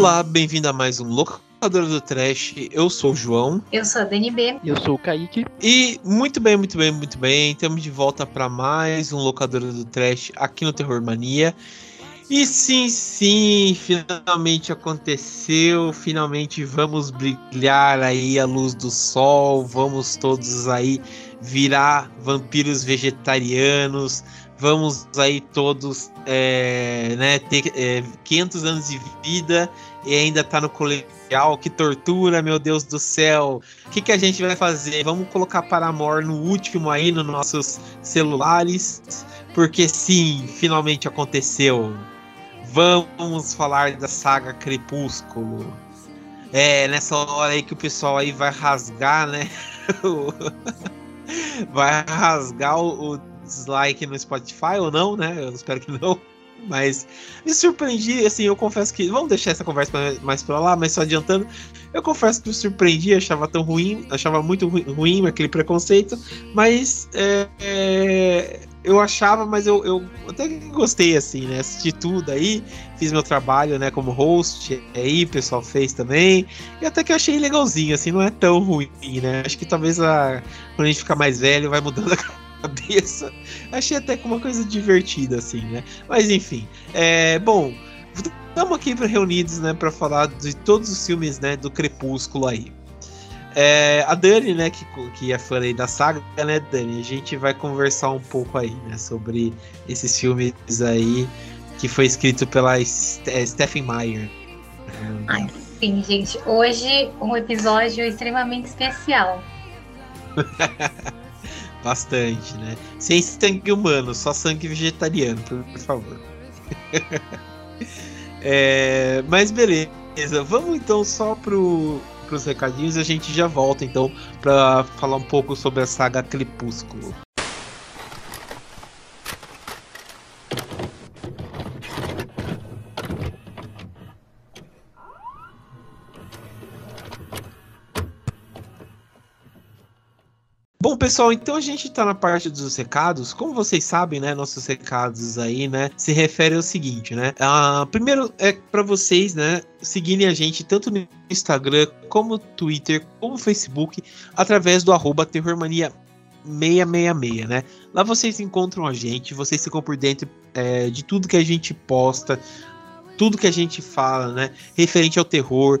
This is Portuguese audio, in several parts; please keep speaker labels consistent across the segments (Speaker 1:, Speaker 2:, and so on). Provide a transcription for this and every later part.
Speaker 1: Olá, bem-vindo a mais um Locador do Trash. Eu sou o João.
Speaker 2: Eu sou a DNB.
Speaker 3: Eu sou o Kaique.
Speaker 1: E muito bem, muito bem, muito bem. Estamos de volta para mais um Locador do Trash aqui no Terror Mania. E sim, sim, finalmente aconteceu. Finalmente vamos brilhar aí a luz do sol. Vamos todos aí virar vampiros vegetarianos. Vamos aí todos é, né, ter é, 500 anos de vida e ainda tá no colegial. Que tortura, meu Deus do céu. O que, que a gente vai fazer? Vamos colocar Paramore no último aí nos nossos celulares. Porque sim, finalmente aconteceu. Vamos falar da saga Crepúsculo. É, nessa hora aí que o pessoal aí vai rasgar, né? vai rasgar o, o dislike no Spotify ou não, né? Eu espero que não. Mas me surpreendi, assim, eu confesso que. Vamos deixar essa conversa mais pra lá, mas só adiantando. Eu confesso que me surpreendi, achava tão ruim, achava muito ruim aquele preconceito, mas é, é, eu achava, mas eu, eu até gostei, assim, né? Assisti tudo aí, fiz meu trabalho, né, como host aí, o pessoal fez também, e até que eu achei legalzinho, assim, não é tão ruim, né? Acho que talvez a, quando a gente ficar mais velho vai mudando a cabeça. Achei até uma coisa divertida, assim, né? Mas enfim. É, bom, estamos aqui reunidos, né, para falar de todos os filmes, né, do Crepúsculo aí. É, a Dani, né, que, que é fã aí da saga, né, Dani? A gente vai conversar um pouco aí, né, sobre esses filmes aí que foi escrito pela é, Stephen Meyer.
Speaker 2: Ai, sim, gente. Hoje um episódio extremamente especial.
Speaker 1: Bastante, né? Sem sangue humano, só sangue vegetariano, por, por favor. é, mas beleza, vamos então só pro, pros recadinhos e a gente já volta então para falar um pouco sobre a saga Crepúsculo. Bom, pessoal, então a gente tá na parte dos recados. Como vocês sabem, né, nossos recados aí, né, se refere ao seguinte, né? Uh, primeiro é para vocês, né, seguirem a gente tanto no Instagram, como Twitter, como Facebook, através do arroba Terrormania 666, né? Lá vocês encontram a gente, vocês ficam por dentro é, de tudo que a gente posta, tudo que a gente fala, né? Referente ao terror,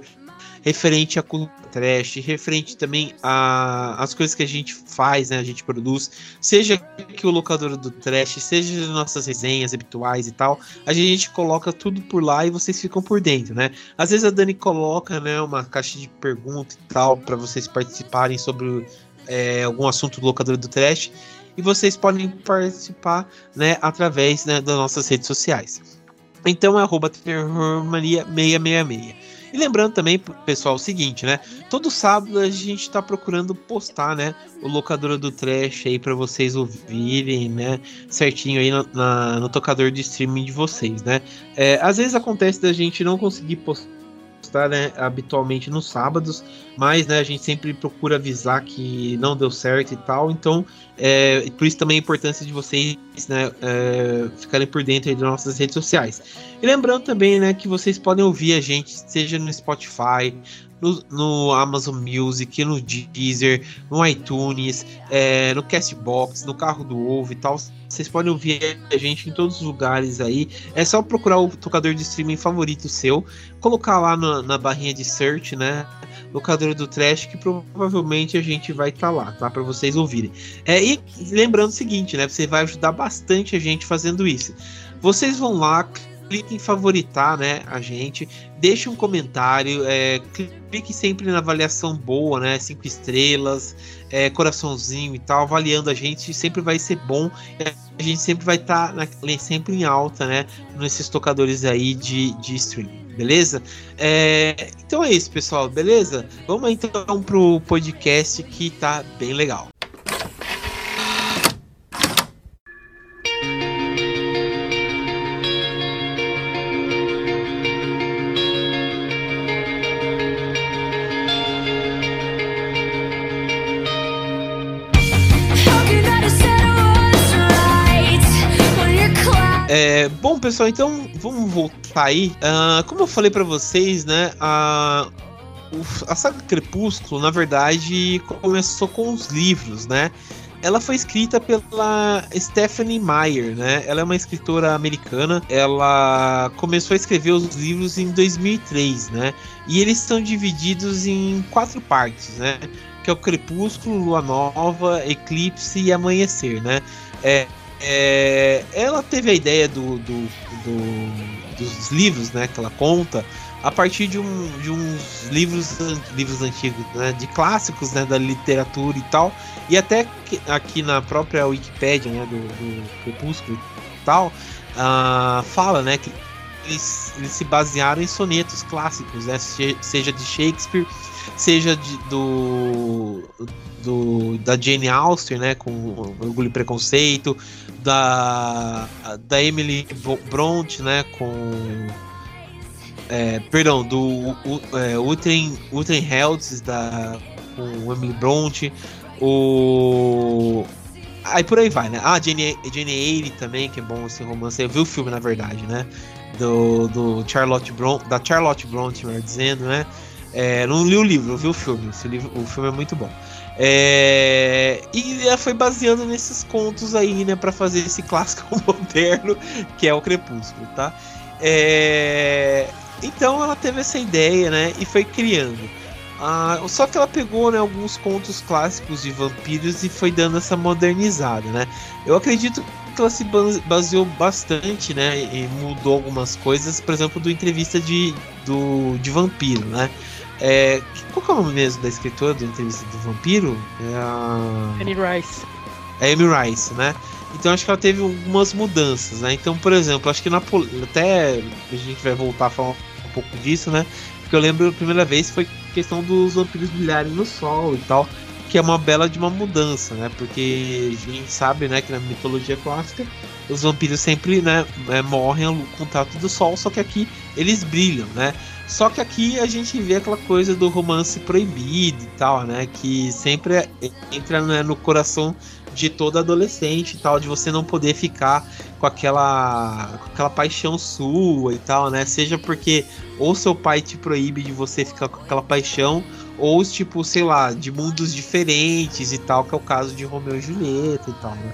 Speaker 1: referente a trash, referente também a as coisas que a gente faz, né, a gente produz, seja que o locador do trash, seja as nossas resenhas habituais e tal, a gente coloca tudo por lá e vocês ficam por dentro, né? Às vezes a Dani coloca, né, uma caixa de perguntas e tal para vocês participarem sobre é, algum assunto do locador do trash e vocês podem participar, né, através né, das nossas redes sociais. Então é arroba terrormania666. E lembrando também, pessoal, o seguinte, né? Todo sábado a gente tá procurando postar, né? O locadora do trash aí para vocês ouvirem, né? Certinho aí no, na, no tocador de streaming de vocês, né? É, às vezes acontece da gente não conseguir postar postar né, habitualmente nos sábados, mas né, a gente sempre procura avisar que não deu certo e tal. Então, é, por isso também a importância de vocês né, é, ficarem por dentro das nossas redes sociais. E lembrando também né, que vocês podem ouvir a gente, seja no Spotify, no, no, Amazon Music, no Deezer, no iTunes, é, no Castbox, no Carro do Ovo e tal. Vocês podem ouvir a gente em todos os lugares aí. É só procurar o tocador de streaming favorito seu, colocar lá na, na barrinha de search, né? Locadora do Trash, que provavelmente a gente vai estar tá lá, tá? Para vocês ouvirem. É, e lembrando o seguinte, né? Você vai ajudar bastante a gente fazendo isso. Vocês vão lá, clique em favoritar, né, a gente, deixe um comentário, é, clique sempre na avaliação boa, né, cinco estrelas, é, coraçãozinho e tal, avaliando a gente, sempre vai ser bom, a gente sempre vai estar tá sempre em alta, né, nesses tocadores aí de, de streaming, beleza? É, então é isso, pessoal, beleza? Vamos então pro podcast que tá bem legal. Bom, pessoal, então vamos voltar aí. Uh, como eu falei para vocês, né? A, a saga Crepúsculo, na verdade, começou com os livros, né? Ela foi escrita pela Stephanie Meyer, né? Ela é uma escritora americana. Ela começou a escrever os livros em 2003, né? E eles estão divididos em quatro partes, né? Que é o Crepúsculo, Lua Nova, Eclipse e Amanhecer, né? É, é, ela teve a ideia do, do, do, dos livros, né? Que ela conta a partir de, um, de uns livros, livros antigos, né, de clássicos né, da literatura e tal, e até aqui na própria Wikipédia né, do, do Crepúsculo e tal, uh, fala né, que eles, eles, se basearam em sonetos clássicos, né, seja de Shakespeare, seja de, do, do, da Jane Austen, né, com Orgulho e Preconceito, da, da Emily Bronte, né, com é, perdão, do o, é, Utren Helds, da, com Emily Bronte, o. Aí por aí vai, né? Ah, Jane, Jane Eyre também, que é bom esse romance. Eu vi o filme, na verdade, né? Do, do Charlotte Bronte, da Charlotte Bronte, melhor dizendo, né? É, não li o livro, vi o filme. Livro, o filme é muito bom. É, e ela foi baseando nesses contos aí, né, para fazer esse clássico moderno que é o Crepúsculo, tá? É, então ela teve essa ideia, né? E foi criando. Ah, só que ela pegou né, alguns contos clássicos de vampiros e foi dando essa modernizada, né? Eu acredito que ela se baseou bastante, né? E mudou algumas coisas, por exemplo, do entrevista de, do, de vampiro, né? É, qual é o nome mesmo da escritora do entrevista do vampiro? É a...
Speaker 3: Annie Rice.
Speaker 1: É Amy Rice, né? Então acho que ela teve algumas mudanças, né? Então, por exemplo, acho que na até a gente vai voltar a falar um pouco disso, né? Porque eu lembro a primeira vez foi questão dos vampiros brilharem no sol e tal, que é uma bela de uma mudança, né? Porque a gente sabe, né, que na mitologia clássica os vampiros sempre, né, é, morrem ao contato do sol, só que aqui eles brilham, né? Só que aqui a gente vê aquela coisa do romance proibido e tal, né? Que sempre entra né, no coração de toda adolescente e tal, de você não poder ficar com aquela, com aquela paixão sua e tal, né? Seja porque ou seu pai te proíbe de você ficar com aquela paixão, ou tipo, sei lá, de mundos diferentes e tal, que é o caso de Romeu e Julieta e tal, né?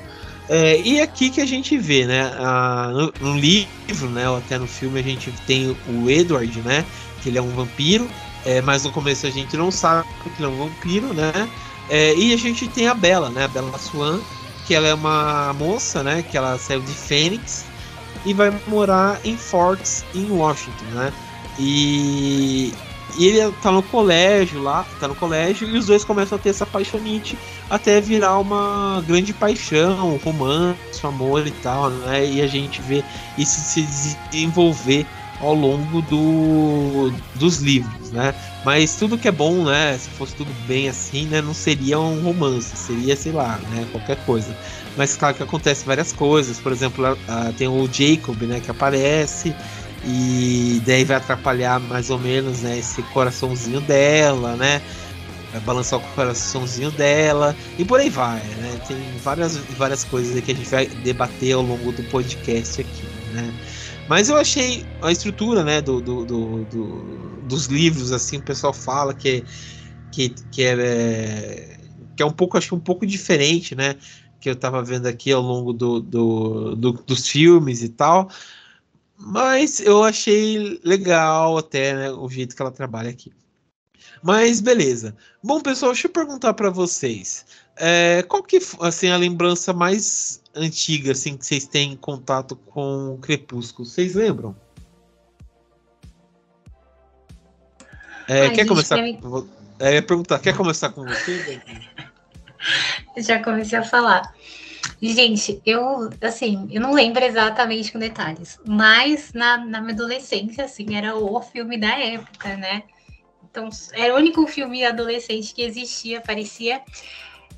Speaker 1: É, e é aqui que a gente vê, né? Ah, no, no, livro, né? Ou até no filme a gente tem o Edward, né? Que ele é um vampiro, é, mas no começo a gente não sabe que ele é um vampiro, né? É, e a gente tem a Bella, né? A Bella Swan, que ela é uma moça, né? Que ela saiu de Fênix e vai morar em Forks, em Washington, né? E, e ele tá no colégio lá, tá no colégio, e os dois começam a ter essa paixonite até virar uma grande paixão, romance, amor e tal, né? E a gente vê isso se desenvolver ao longo do, dos livros, né? Mas tudo que é bom, né? Se fosse tudo bem assim, né? Não seria um romance, seria, sei lá, né? Qualquer coisa. Mas claro que acontece várias coisas. Por exemplo, tem o Jacob, né? Que aparece e daí vai atrapalhar mais ou menos, né? Esse coraçãozinho dela, né? Vai balançar o coraçãozinho dela e por aí vai, né? Tem várias, várias coisas que a gente vai debater ao longo do podcast aqui, né? Mas eu achei a estrutura, né, do, do, do, do dos livros, assim, o pessoal fala que, que, que, é, que é um pouco, acho um pouco diferente, né, que eu estava vendo aqui ao longo do, do, do, dos filmes e tal. Mas eu achei legal até né, o jeito que ela trabalha aqui. Mas beleza. Bom, pessoal, deixa eu perguntar para vocês. É, qual que assim a lembrança mais antiga assim que vocês têm contato com o Crepúsculo? Vocês lembram? É, Ai, quer começar? Me... É, perguntar, quer começar com você?
Speaker 2: Já comecei a falar. Gente, eu, assim, eu não lembro exatamente com detalhes, mas na, na minha adolescência, assim, era o filme da época, né? Então, era o único filme adolescente que existia, parecia.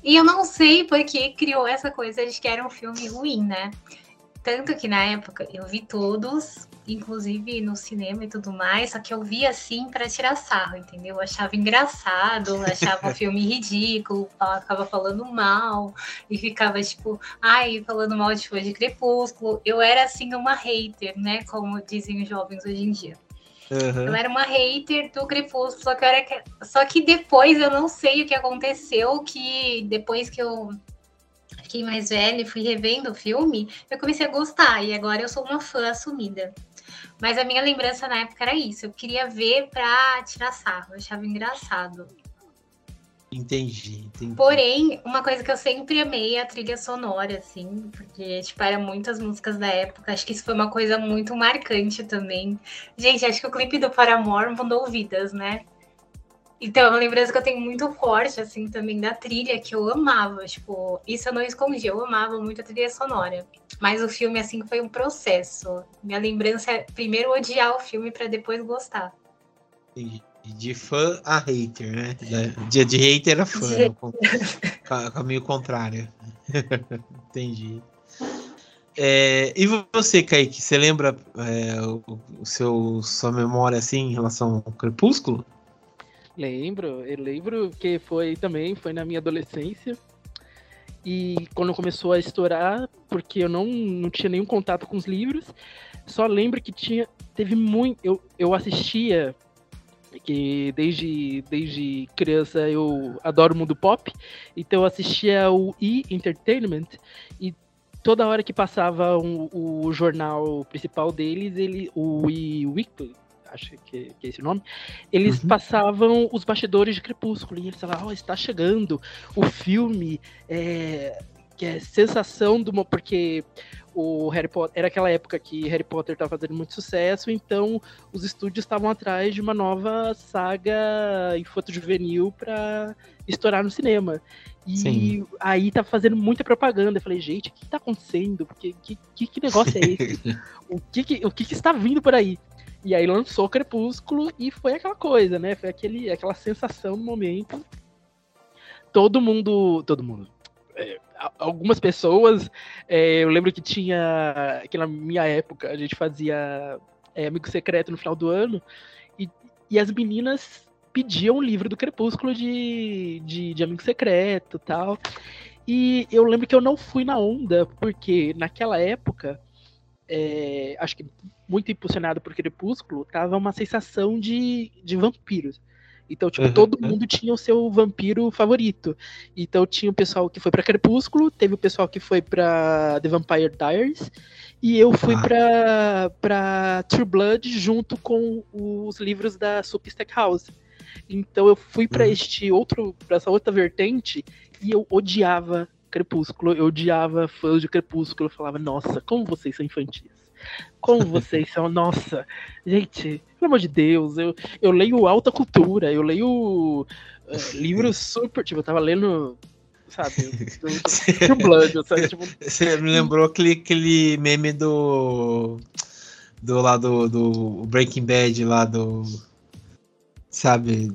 Speaker 2: E eu não sei porque criou essa coisa de que era um filme ruim, né? Tanto que na época eu vi todos inclusive no cinema e tudo mais, só que eu via assim para tirar sarro, entendeu? Eu achava engraçado, achava o filme ridículo, ficava falando mal e ficava tipo, ai, falando mal de, tipo, de Crepúsculo. Eu era assim uma hater, né? Como dizem os jovens hoje em dia. Uhum. Eu era uma hater do Crepúsculo, só que, era... só que depois eu não sei o que aconteceu, que depois que eu fiquei mais velha e fui revendo o filme, eu comecei a gostar, e agora eu sou uma fã assumida. Mas a minha lembrança na época era isso, eu queria ver pra tirar sarro, eu achava engraçado.
Speaker 1: Entendi, entendi.
Speaker 2: Porém, uma coisa que eu sempre amei é a trilha sonora, assim, porque, tipo, eram muitas músicas da época. Acho que isso foi uma coisa muito marcante também. Gente, acho que o clipe do Paramore mudou vidas, né? Então, é uma lembrança que eu tenho muito forte, assim, também da trilha, que eu amava. Tipo, isso eu não escondi, eu amava muito a trilha sonora. Mas o filme, assim, foi um processo. Minha lembrança é primeiro odiar o filme para depois gostar.
Speaker 1: Entendi. De fã a hater, né? Dia de hater a fã. De... Caminho contrário. Entendi. É, e você, Kaique, você lembra é, o, o, seu, sua memória assim em relação ao Crepúsculo?
Speaker 3: Lembro, eu lembro que foi também, foi na minha adolescência. E quando começou a estourar, porque eu não, não tinha nenhum contato com os livros, só lembro que tinha, teve muito, eu, eu assistia que desde, desde criança eu adoro o mundo pop, então eu assistia o E! Entertainment e toda hora que passava um, o jornal principal deles, ele, o E! Weekly, acho que, que, é esse o nome, eles uhum. passavam os bastidores de Crepúsculo e eles falavam, oh, está chegando o filme, é, que é sensação do... porque o Harry Potter era aquela época que Harry Potter estava fazendo muito sucesso, então os estúdios estavam atrás de uma nova saga infanto juvenil para estourar no cinema. E Sim. aí tá fazendo muita propaganda. Eu falei, gente, o que tá acontecendo? Porque, que, que, que negócio é esse? o que, que o que, que, está vindo por aí? E aí lançou Crepúsculo e foi aquela coisa, né? Foi aquele, aquela sensação no momento. Todo mundo. Todo mundo. Algumas pessoas. É, eu lembro que tinha. Que na minha época a gente fazia é, Amigo Secreto no final do ano. E, e as meninas pediam um livro do Crepúsculo de, de, de Amigo Secreto tal. E eu lembro que eu não fui na onda, porque naquela época. É, acho que muito impulsionado por Crepúsculo, tava uma sensação de, de vampiros. Então, tipo, uhum, todo mundo tinha o seu vampiro favorito. Então, tinha o pessoal que foi para Crepúsculo, teve o pessoal que foi para The Vampire Diaries, e eu fui ah. pra, pra True Blood junto com os livros da Soap Stackhouse. Então, eu fui para uhum. este outro, para essa outra vertente, e eu odiava Crepúsculo, eu odiava fãs de Crepúsculo, eu falava, nossa, como vocês são infantis. Como vocês são, nossa, gente, pelo amor de Deus, eu, eu leio alta cultura, eu leio uh, livros super, tipo, eu tava lendo, sabe, do,
Speaker 1: Blood, sabe, tipo... Você me lembrou aquele, aquele meme do, do lá do, do Breaking Bad, lá do, sabe,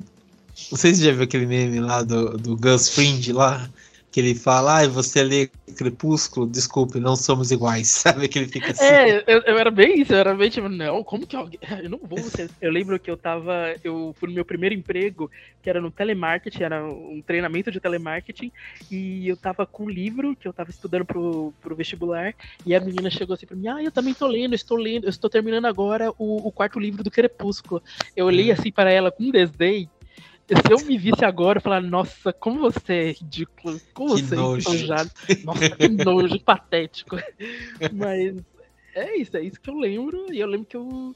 Speaker 1: não sei se você já viu aquele meme lá do, do Gus Fring lá, que ele fala, ah, você lê Crepúsculo, desculpe, não somos iguais, sabe? Que ele fica assim.
Speaker 3: É, eu, eu era bem isso, eu era bem tipo, não, como que alguém. Eu não vou. Eu lembro que eu tava. Eu fui no meu primeiro emprego, que era no telemarketing, era um treinamento de telemarketing, e eu tava com um livro que eu tava estudando pro, pro vestibular, e a menina chegou assim pra mim, ah, eu também tô lendo, estou lendo, eu estou terminando agora o, o quarto livro do Crepúsculo. Eu olhei hum. assim para ela com desdém, se eu me visse agora, eu falar, nossa, como você é ridículo, como que você nojo. é enojado. Nossa, que nojo, patético. Mas é isso, é isso que eu lembro. E eu lembro que eu,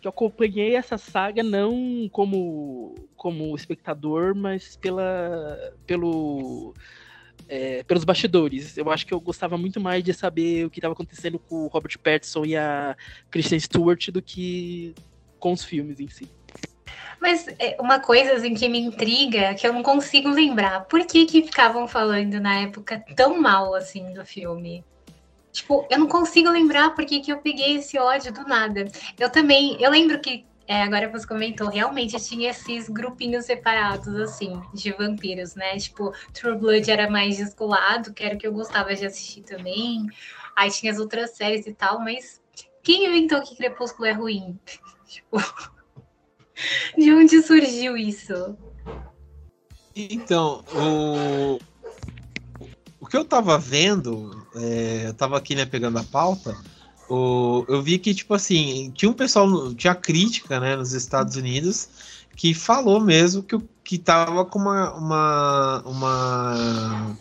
Speaker 3: que eu acompanhei essa saga não como, como espectador, mas pela, pelo, é, pelos bastidores. Eu acho que eu gostava muito mais de saber o que estava acontecendo com o Robert Pattinson e a Kristen Stewart do que com os filmes em si.
Speaker 2: Mas é, uma coisa assim, que me intriga, que eu não consigo lembrar, por que que ficavam falando na época tão mal assim do filme? Tipo, eu não consigo lembrar por que que eu peguei esse ódio do nada. Eu também, eu lembro que é, agora você comentou, realmente tinha esses grupinhos separados, assim, de vampiros, né? Tipo, True Blood era mais descolado, que era o que eu gostava de assistir também. Aí tinha as outras séries e tal, mas Quem inventou que Crepúsculo é ruim? tipo, de onde surgiu isso?
Speaker 1: Então, o, o que eu tava vendo, é, eu tava aqui, né, pegando a pauta, o, eu vi que, tipo assim, tinha um pessoal, tinha crítica, né, nos Estados Unidos, que falou mesmo que, que tava com uma, uma, uma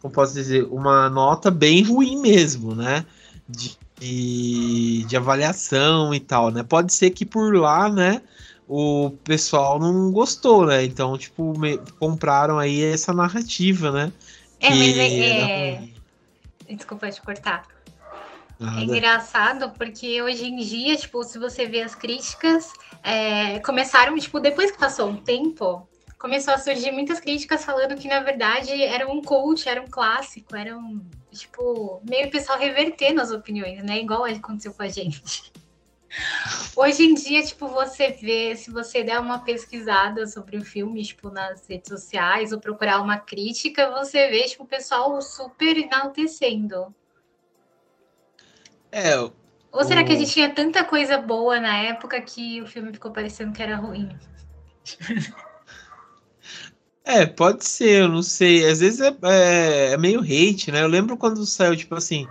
Speaker 1: como posso dizer, uma nota bem ruim mesmo, né, de, de, de avaliação e tal, né, pode ser que por lá, né, o pessoal não gostou, né? Então, tipo, compraram aí essa narrativa, né?
Speaker 2: É, mas é, é... Desculpa te cortar. Nada. É engraçado porque hoje em dia, tipo, se você vê as críticas, é, começaram, tipo, depois que passou um tempo, começou a surgir muitas críticas falando que, na verdade, era um coach, era um clássico, era um, tipo, meio pessoal revertendo as opiniões, né? Igual aconteceu com a gente. Hoje em dia, tipo, você vê, se você der uma pesquisada sobre o filme, tipo, nas redes sociais, ou procurar uma crítica, você vê, tipo, o pessoal super enaltecendo.
Speaker 1: É.
Speaker 2: Ou será o... que a gente tinha tanta coisa boa na época que o filme ficou parecendo que era ruim?
Speaker 1: É, pode ser, eu não sei. Às vezes é, é, é meio hate, né? Eu lembro quando saiu, tipo assim,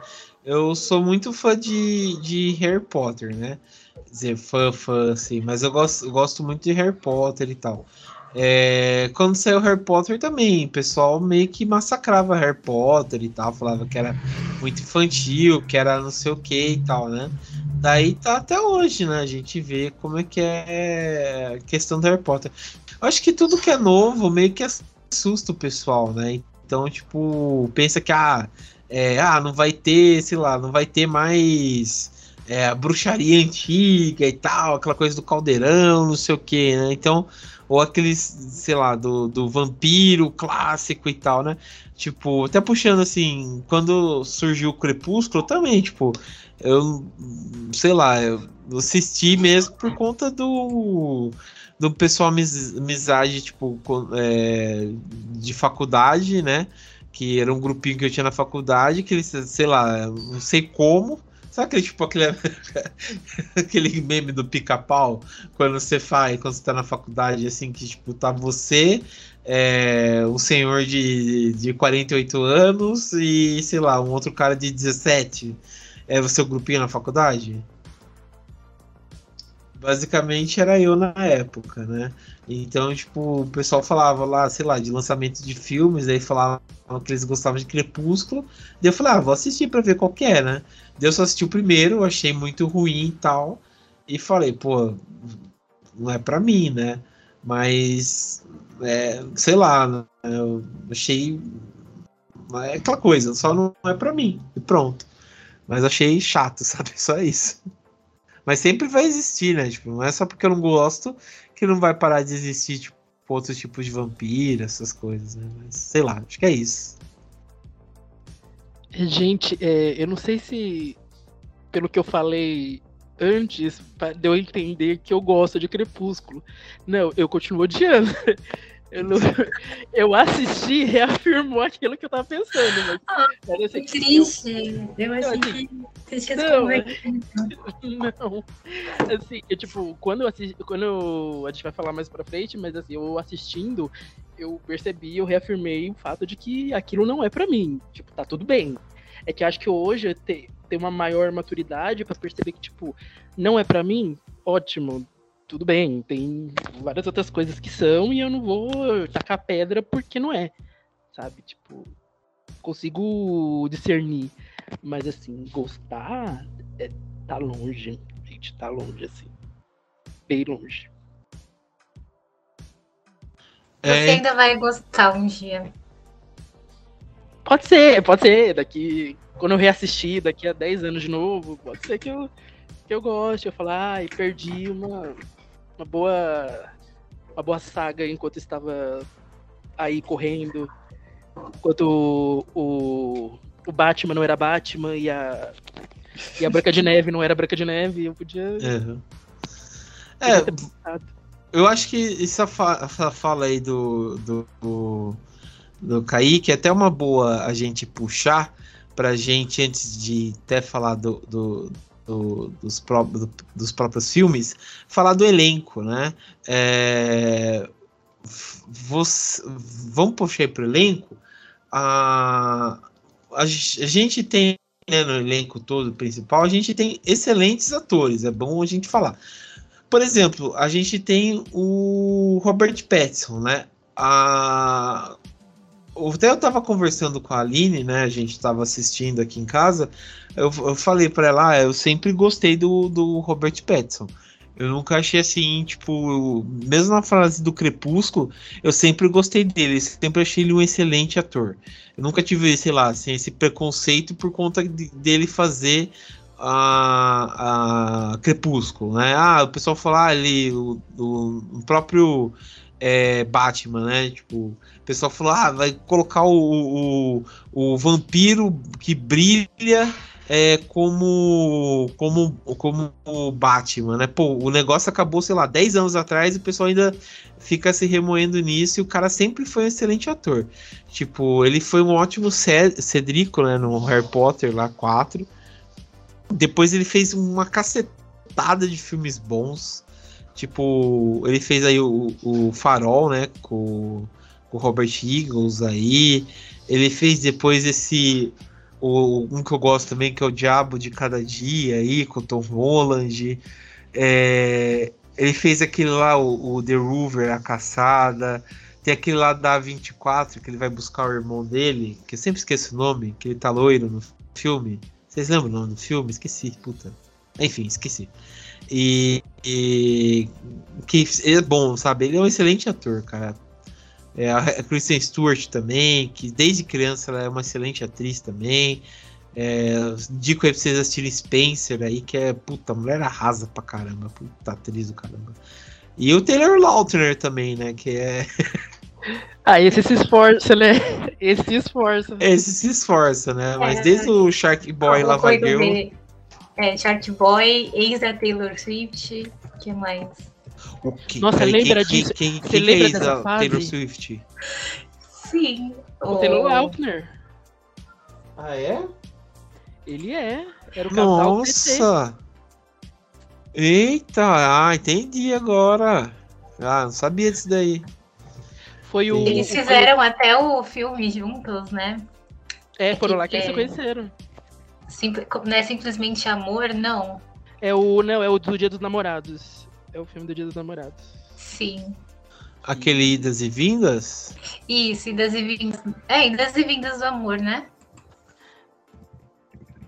Speaker 1: eu sou muito fã de, de Harry Potter, né? Quer dizer, fã, fã, assim, mas eu gosto, eu gosto muito de Harry Potter e tal. É, quando saiu Harry Potter também, o pessoal meio que massacrava Harry Potter e tal, falava que era muito infantil, que era não sei o que e tal, né? Daí tá até hoje, né? A gente vê como é que é a questão do Harry Potter. Eu acho que tudo que é novo meio que assusta o pessoal, né? Então, tipo, pensa que ah, é, ah, não vai ter, sei lá, não vai ter mais é, bruxaria antiga e tal, aquela coisa do caldeirão, não sei o que, né? Então, ou aqueles, sei lá, do, do vampiro clássico e tal, né? Tipo, até puxando assim, quando surgiu o Crepúsculo também, tipo, eu, sei lá, eu assisti mesmo por conta do do pessoal amizade, tipo, é, de faculdade, né? Que era um grupinho que eu tinha na faculdade, que eles, sei lá, não sei como. Sabe aquele tipo aquele, aquele meme do pica-pau? Quando você faz, quando você tá na faculdade, assim, que tipo, tá você, é, um senhor de, de 48 anos e, sei lá, um outro cara de 17. É o seu grupinho na faculdade? Basicamente era eu na época, né? Então, tipo, o pessoal falava lá, sei lá, de lançamento de filmes, aí falavam que eles gostavam de Crepúsculo. Daí eu falei, ah, vou assistir pra ver qual que é, né? Daí eu só assisti o primeiro, achei muito ruim e tal. E falei, pô, não é pra mim, né? Mas, é, sei lá, né? eu achei. É aquela coisa, só não é pra mim. E pronto. Mas achei chato, sabe? Só isso. Mas sempre vai existir, né? Tipo, não é só porque eu não gosto que não vai parar de existir, tipo, outros tipos de vampiro, essas coisas, né? Mas, sei lá, acho que é isso.
Speaker 3: Gente, é, eu não sei se, pelo que eu falei antes, deu a entender que eu gosto de Crepúsculo. Não, eu continuo odiando. Eu, não, eu assisti e reafirmou aquilo que eu tava pensando. Mas,
Speaker 2: ah, mas assim, triste. Eu, eu achei assim, que você
Speaker 3: não, não. Assim, eu, tipo, quando eu assisti, quando eu, a gente vai falar mais pra frente, mas assim, eu assistindo, eu percebi, eu reafirmei o fato de que aquilo não é para mim. Tipo, tá tudo bem. É que acho que hoje tem, tem uma maior maturidade para perceber que, tipo, não é para mim, ótimo tudo bem, tem várias outras coisas que são e eu não vou tacar pedra porque não é, sabe? Tipo, consigo discernir, mas assim, gostar é, tá longe, gente, tá longe, assim, bem longe.
Speaker 2: Você é... ainda vai gostar um dia.
Speaker 3: Pode ser, pode ser, daqui, quando eu reassistir, daqui a 10 anos de novo, pode ser que eu, que eu goste, eu falar, ai, perdi uma uma boa uma boa saga enquanto estava aí correndo, enquanto o, o Batman não era Batman e a e a Branca de Neve não era Branca de Neve, eu podia.
Speaker 1: Uhum. É, eu acho que essa, fa essa fala aí do, do, do, do Kaique é até uma boa a gente puxar pra gente, antes de até falar do, do do, dos, pró do, dos próprios filmes, falar do elenco, né? É, você, vamos puxar para o elenco. A, a, a gente tem né, no elenco todo principal, a gente tem excelentes atores, é bom a gente falar. Por exemplo, a gente tem o Robert Pattinson, né? A... Até eu estava conversando com a Aline, né? A gente estava assistindo aqui em casa. Eu, eu falei para ela, ah, eu sempre gostei do, do Robert Pattinson. Eu nunca achei assim, tipo, mesmo na fase do Crepúsculo, eu sempre gostei dele, sempre achei ele um excelente ator. Eu nunca tive, sei lá, assim, esse preconceito por conta de, dele fazer a, a Crepúsculo, né? Ah, o pessoal fala ah, ele, o, o, o próprio é, Batman, né? Tipo, o pessoal falou, ah, vai colocar o, o, o vampiro que brilha é, como, como, como Batman, né? Pô, o negócio acabou, sei lá, 10 anos atrás e o pessoal ainda fica se remoendo nisso e o cara sempre foi um excelente ator. Tipo, ele foi um ótimo Cedrico, né, no Harry Potter lá 4. Depois ele fez uma cacetada de filmes bons. Tipo, ele fez aí o, o Farol, né, com, com o Robert Eagles aí. Ele fez depois esse o, um que eu gosto também, que é o Diabo de Cada Dia aí, com o Tom Holland. É, ele fez aquele lá, o, o The Rover, A Caçada. Tem aquele lá da 24, que ele vai buscar o irmão dele, que eu sempre esqueço o nome, que ele tá loiro no filme. Vocês lembram o nome do filme? Esqueci, puta. Enfim, esqueci. E, e que é bom, sabe? Ele é um excelente ator, cara. É, a Kristen Stewart também, que desde criança ela é uma excelente atriz também. É, dico aí pra vocês assistirem Spencer aí, que é, puta, mulher arrasa pra caramba, puta atriz do caramba. E o Taylor Lautner também, né, que é...
Speaker 3: Ah, esse se esforça, né? Esse se esforça.
Speaker 1: Esse se esforça, né? Mas é, desde o Shark Boy Lava Girl...
Speaker 2: É, Shark Boy, ex da Taylor Swift, que mais?
Speaker 1: O que?
Speaker 3: Nossa,
Speaker 1: Peraí,
Speaker 3: lembra
Speaker 1: quem,
Speaker 3: disso?
Speaker 1: Quem,
Speaker 3: Você
Speaker 1: quem,
Speaker 3: lembra
Speaker 1: quem é
Speaker 3: dessa
Speaker 1: da
Speaker 3: fase?
Speaker 1: Taylor Swift?
Speaker 2: Sim.
Speaker 3: O Taylor Lautner.
Speaker 1: Ah, é?
Speaker 3: Ele é. Era o casal PT.
Speaker 1: Nossa! Eita, ah, entendi agora. Ah, não sabia disso daí.
Speaker 3: Foi o.
Speaker 2: Eles
Speaker 3: foi o-
Speaker 2: fizeram até o filme juntos, né?
Speaker 3: É, foram lá que eles
Speaker 2: É.
Speaker 3: se conheceram.
Speaker 2: Simple- não é simplesmente amor, não.
Speaker 3: É o. Não, é o do Dia dos Namorados. É o filme do Dia dos Namorados.
Speaker 2: Sim.
Speaker 1: Aquele Idas e Vindas?
Speaker 2: Isso, Idas e Vindas. É, Idas e Vindas do Amor, né?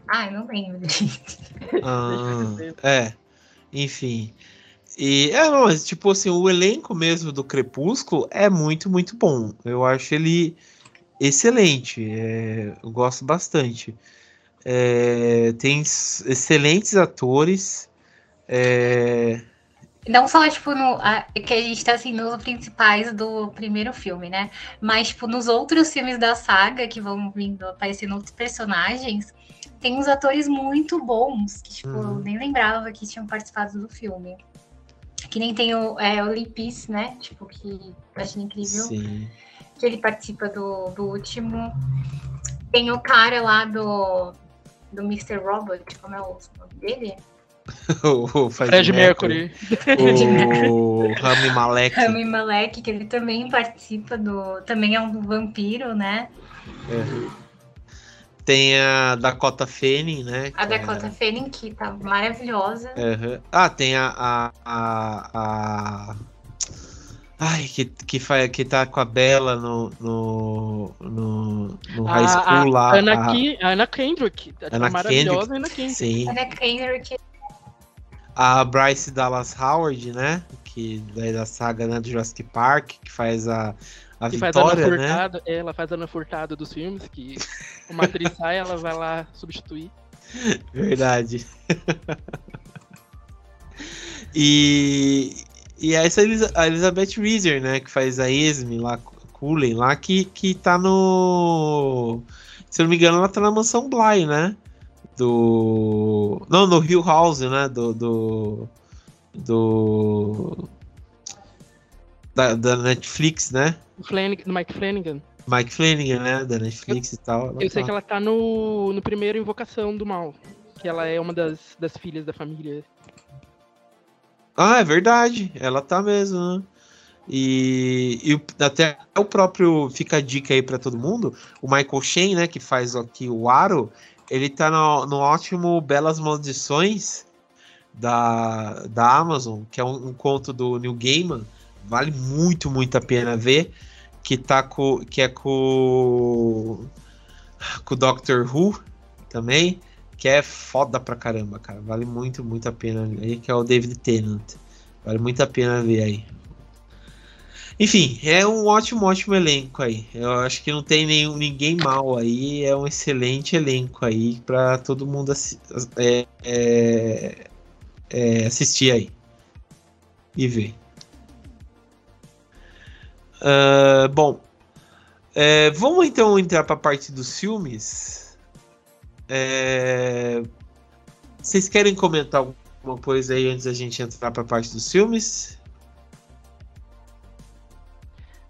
Speaker 2: Ai, não lembro.
Speaker 1: Ah, é. Enfim. E é, não, mas tipo assim, o elenco mesmo do Crepúsculo é muito, muito bom. Eu acho ele excelente. é, eu gosto bastante. É, tem excelentes atores. É,
Speaker 2: Não só, tipo, no, a- que a gente tá assim, nos principais do primeiro filme, né? Mas, tipo, nos outros filmes da saga que vão vindo aparecendo outros personagens, tem uns atores muito bons, que, tipo, eu
Speaker 1: Uhum.
Speaker 2: nem lembrava que tinham participado do filme. Que nem tem o, é, o Peace, né? Tipo, que eu achei incrível.
Speaker 1: sim.
Speaker 2: Que ele participa do, do último. Tem o cara lá do, do Mr. Robot, como é o nome dele?
Speaker 1: o, Fred
Speaker 3: Fred Mercury.
Speaker 1: O Rami Malek.
Speaker 2: Rami Malek, que ele também participa do. Também é um vampiro, né?
Speaker 1: Tem a Dakota Fanning, né?
Speaker 2: A
Speaker 1: é-
Speaker 2: Dakota Fanning, que tá maravilhosa.
Speaker 1: Aham. Ah, tem a. a, a, a- Ai, que, que, faz, que tá com a Bela no, no, no, no high
Speaker 3: A,
Speaker 1: school lá.
Speaker 3: a, Anna,
Speaker 1: a-
Speaker 3: Ke- a Anna Kendrick. Tá
Speaker 1: Anna
Speaker 3: maravilhosa Anna Kendrick.
Speaker 1: Sim.
Speaker 2: A Anna Kendrick,
Speaker 1: A Bryce Dallas Howard, né? Que daí da saga né, do Jurassic Park, que faz a, a
Speaker 3: Que faz a Ana
Speaker 1: Vitória, né?
Speaker 3: Furtado, é, ela faz a Ana Furtado dos filmes, que uma atriz sai, ela vai lá substituir.
Speaker 1: Verdade. e, e essa Elisa- a Elizabeth Reeser, né? Que faz a Esme lá, Cullen lá, que, que tá no. Se eu não me engano, ela tá na mansão Bly, né? Do. Não, no Hill House, né? Do. Do. do da, da Netflix, né?
Speaker 3: Flanagan, do Mike Flanagan.
Speaker 1: Mike Flanagan, né? Da Netflix e tal.
Speaker 3: Eu sei
Speaker 1: tá-
Speaker 3: que ela tá no, no primeiro Invocação do Mal. Que ela é uma das, das filhas da família.
Speaker 1: Ah, é verdade. Ela tá mesmo, né? E, e, até o próprio fica a dica aí para todo mundo. O Michael Shane, né, que faz aqui o Aro, ele tá no, no ótimo Belas Maldições da, da Amazon, que é um, um, conto do Neil Gaiman. Vale muito, muito a pena ver. Que tá com. Que é com. Com o Doctor Who também. Que é foda pra caramba, cara. Vale muito, muito a pena. Aí que é o David Tennant. Vale muito a pena ver aí. Enfim, é um ótimo, ótimo elenco aí. Eu acho que não tem nenhum, ninguém mal aí. É um excelente elenco aí para todo mundo é, é, é, assistir aí e ver. Uh, bom, é, vamos então entrar para a parte dos filmes. É, vocês querem comentar alguma coisa aí antes da gente entrar para a parte dos filmes?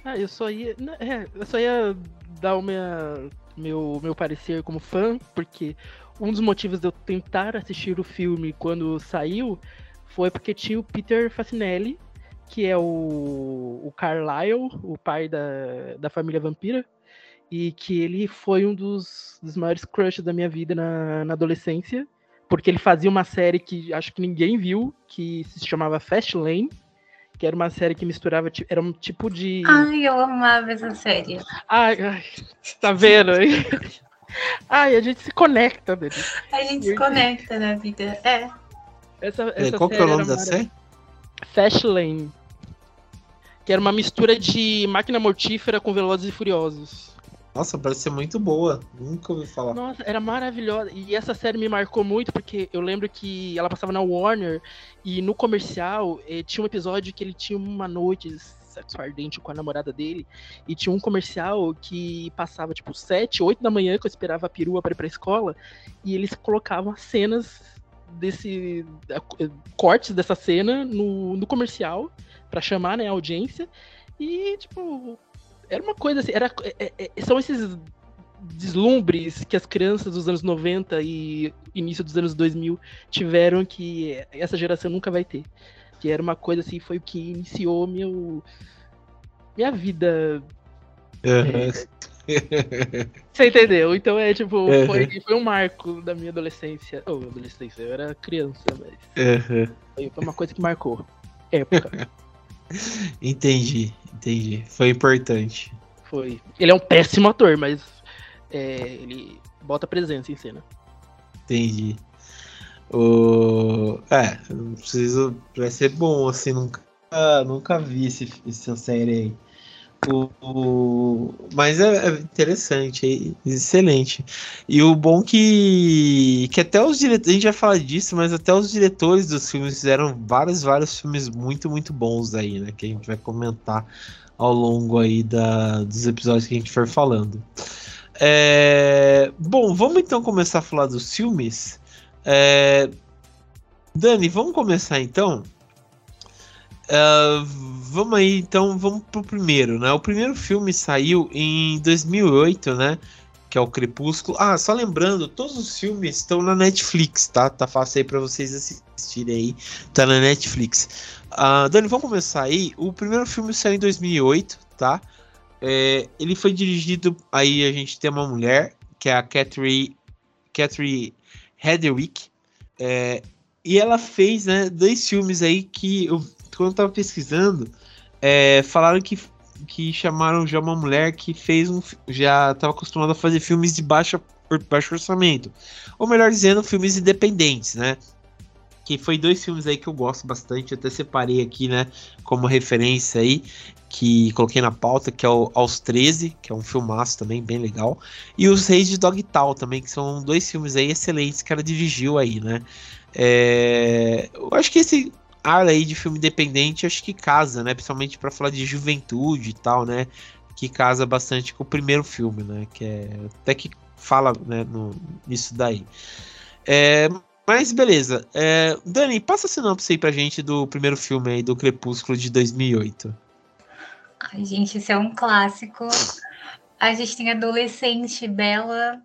Speaker 3: Ah, eu só ia. É, eu só ia dar o minha, meu, meu parecer como fã, porque um dos motivos de eu tentar assistir o filme quando saiu foi porque tinha o Peter Facinelli, que é o, o Carlyle, o pai da, da família vampira, e que ele foi um dos, dos maiores crushes da minha vida na, na adolescência, porque ele fazia uma série que acho que ninguém viu, que se chamava Fast Lane, que era uma série que misturava, era um tipo de.
Speaker 2: Ai, eu amava essa série.
Speaker 3: Ai, ai tá vendo? ai, a gente se conecta,
Speaker 2: Dani. A gente se conecta na vida, é.
Speaker 1: Essa, essa Qual que é o nome da série?
Speaker 3: Fastlane. Que era uma mistura de máquina mortífera com Velozes e Furiosos.
Speaker 1: Nossa, parece ser muito boa. Nunca ouvi falar.
Speaker 3: Nossa, era maravilhosa. E essa série me marcou muito porque eu lembro que ela passava na Warner e no comercial eh, tinha um episódio que ele tinha uma noite sexo ardente com a namorada dele e tinha um comercial que passava tipo 7, 8 da manhã que eu esperava a perua para ir pra escola e eles colocavam as cenas desse cortes dessa cena no, no comercial para chamar né, a audiência e tipo era uma coisa assim, era, é, é, é, são esses deslumbres que as crianças dos anos 90 e início dos anos 2000 tiveram que essa geração nunca vai ter. Que era uma coisa assim, foi o que iniciou meu, minha vida. Uhum. Você entendeu? Então é tipo, uhum. foi, foi um marco da minha adolescência. Ou oh, adolescência, eu era criança, mas. Uhum. Foi uma coisa que marcou. Época.
Speaker 1: entendi, entendi. Foi importante.
Speaker 3: Foi. Ele é um péssimo ator, mas é, ele bota presença em cena.
Speaker 1: Entendi. O... É, não preciso. Vai ser bom, assim, nunca, nunca vi esse, essa série aí. O, o, mas é, é, interessante, é excelente. E o bom que, que até os diretores, a gente vai falar disso, mas até os diretores dos filmes fizeram vários, vários filmes muito, muito bons aí, né? Que a gente vai comentar ao longo aí da, dos episódios que a gente for falando. É, bom, vamos então começar a falar dos filmes. É, Dani, vamos começar então? Uh, vamos aí, então, vamos pro primeiro, né? O primeiro filme saiu em 2008, né? Que é o Crepúsculo. Ah, só lembrando, todos os filmes estão na Netflix, tá? Tá fácil aí pra vocês assistirem aí. Tá na Netflix. Uh, Dani, vamos começar aí. O primeiro filme saiu em 2008, tá? É, ele foi dirigido. Aí a gente tem uma mulher, que é a Catherine, Catherine Hedwick. É, e ela fez né, dois filmes aí que eu quando eu tava pesquisando, é, falaram que, que chamaram já uma mulher que fez um. Já estava acostumada a fazer filmes de baixa, baixo orçamento. Ou melhor dizendo, filmes independentes, né? Que foi dois filmes aí que eu gosto bastante, até separei aqui, né, como referência aí, que coloquei na pauta, que é o Aos 13, que é um filmaço também, bem legal. E Os Reis de Dogtown também, que são dois filmes aí excelentes que ela dirigiu aí, né? É, eu acho que esse ar aí de filme independente acho que casa, né? Principalmente para falar de juventude e tal, né? Que casa bastante com o primeiro filme, né? Que é até que fala né, no, nisso daí. É, mas beleza. É, Dani, passa a sinopse aí pra gente do primeiro filme aí do Crepúsculo de 2008.
Speaker 2: Ai, gente, isso é um clássico. A gente tem adolescente, Bela,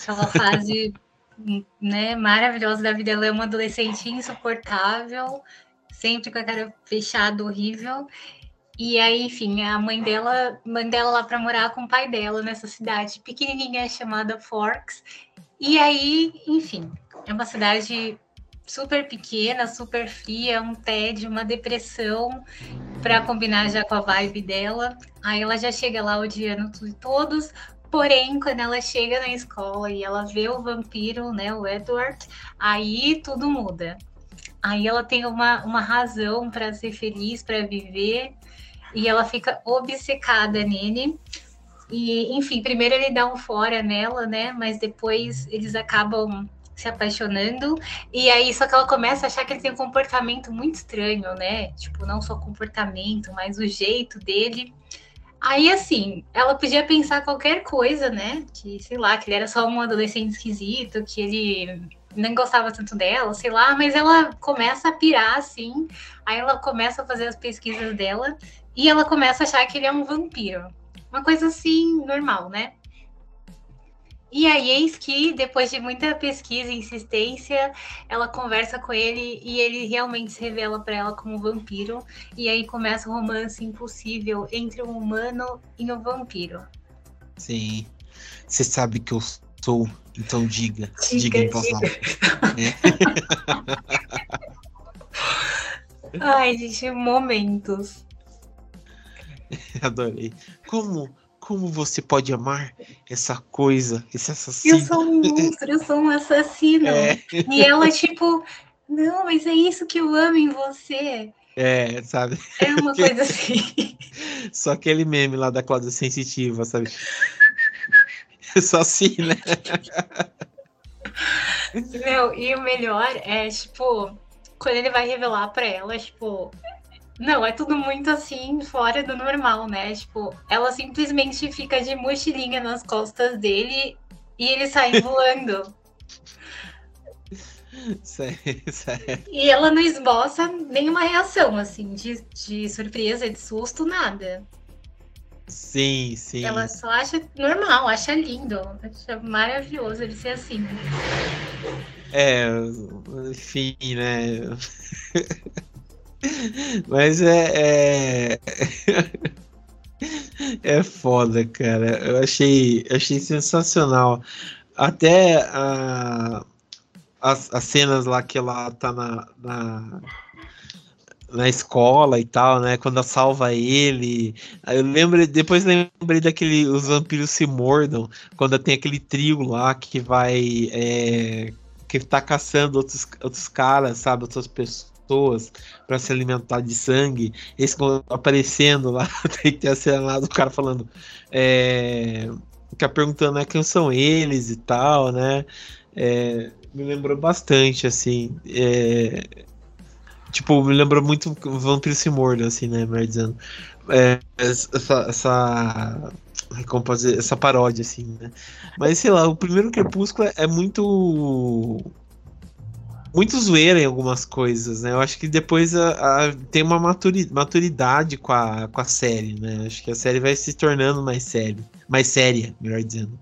Speaker 2: aquela fase né, maravilhosa da vida. Ela é uma adolescente insuportável, sempre com a cara fechada, horrível. E aí, enfim, a mãe dela manda ela lá para morar com o pai dela nessa cidade pequenininha chamada Forks. E aí, enfim, é uma cidade super pequena, super fria, um tédio, uma depressão, para combinar já com a vibe dela. Aí ela já chega lá odiando tudo e todos. Porém, quando ela chega na escola e ela vê o vampiro, né, o Edward, aí tudo muda. Aí ela tem uma, uma razão para ser feliz, para viver, e ela fica obcecada nele. E, enfim, primeiro ele dá um fora nela, né? Mas depois eles acabam se apaixonando. E aí, só que ela começa a achar que ele tem um comportamento muito estranho, né? Tipo, não só comportamento, mas o jeito dele. Aí, assim, ela podia pensar qualquer coisa, né? Que, sei lá, que ele era só um adolescente esquisito, que ele nem gostava tanto dela, sei lá, mas ela começa a pirar, assim. Aí ela começa a fazer as pesquisas dela e ela começa a achar que ele é um vampiro. Uma coisa assim, normal, né? E aí, eis que, depois de muita pesquisa e insistência, ela conversa com ele e ele realmente se revela para ela como vampiro. E aí começa o romance impossível entre um humano e um vampiro.
Speaker 1: Sim. Você sabe que eu sou, então diga. Diga, diga em voz alta.
Speaker 2: Ai, gente, momentos.
Speaker 1: Adorei. Como como você pode amar essa coisa, esse assassino?
Speaker 2: Eu sou um monstro, eu sou um assassino. É. E ela, tipo, não, mas é isso que eu amo em você.
Speaker 1: É, sabe?
Speaker 2: É uma coisa assim.
Speaker 1: Só aquele meme lá da Cláudia Sensitiva, sabe? Só assim, né?
Speaker 2: Meu, e o melhor é, tipo, quando ele vai revelar pra ela, tipo, não, é tudo muito assim, fora do normal, né? Tipo, ela simplesmente fica de mochilinha nas costas dele e ele sai voando.
Speaker 1: Sério, sério.
Speaker 2: E ela não esboça nenhuma reação, assim, de, de surpresa, de susto, nada.
Speaker 1: Sim, sim.
Speaker 2: Ela só acha normal, acha lindo, acha maravilhoso ele ser assim.
Speaker 1: É, enfim, né? Mas é, é. É foda, cara. Eu achei, achei sensacional. Até a, as, as cenas lá que ela tá na, na, na escola e tal, né? Quando salva ele. Eu lembro, depois lembrei daquele Os Vampiros Se Mordam, quando tem aquele trio lá que vai. É, que tá caçando outros, outros caras, sabe? Outras pessoas para se alimentar de sangue. Esse aparecendo lá, tem que ter a cena lá do cara falando. É, fica perguntando né, quem são eles e tal, né? É, me lembrou bastante, assim. É, tipo, me lembrou muito Vampiro se Morda, assim, né? Melhor dizendo. É, essa, essa, como dizer, essa paródia, assim, né? Mas sei lá, o primeiro Crepúsculo é muito muito zoeira em algumas coisas, né? Eu acho que depois a, a, tem uma maturi, maturidade com a, com a série, né? Acho que a série vai se tornando mais séria, mais séria, melhor dizendo.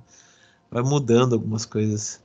Speaker 1: Vai mudando algumas coisas.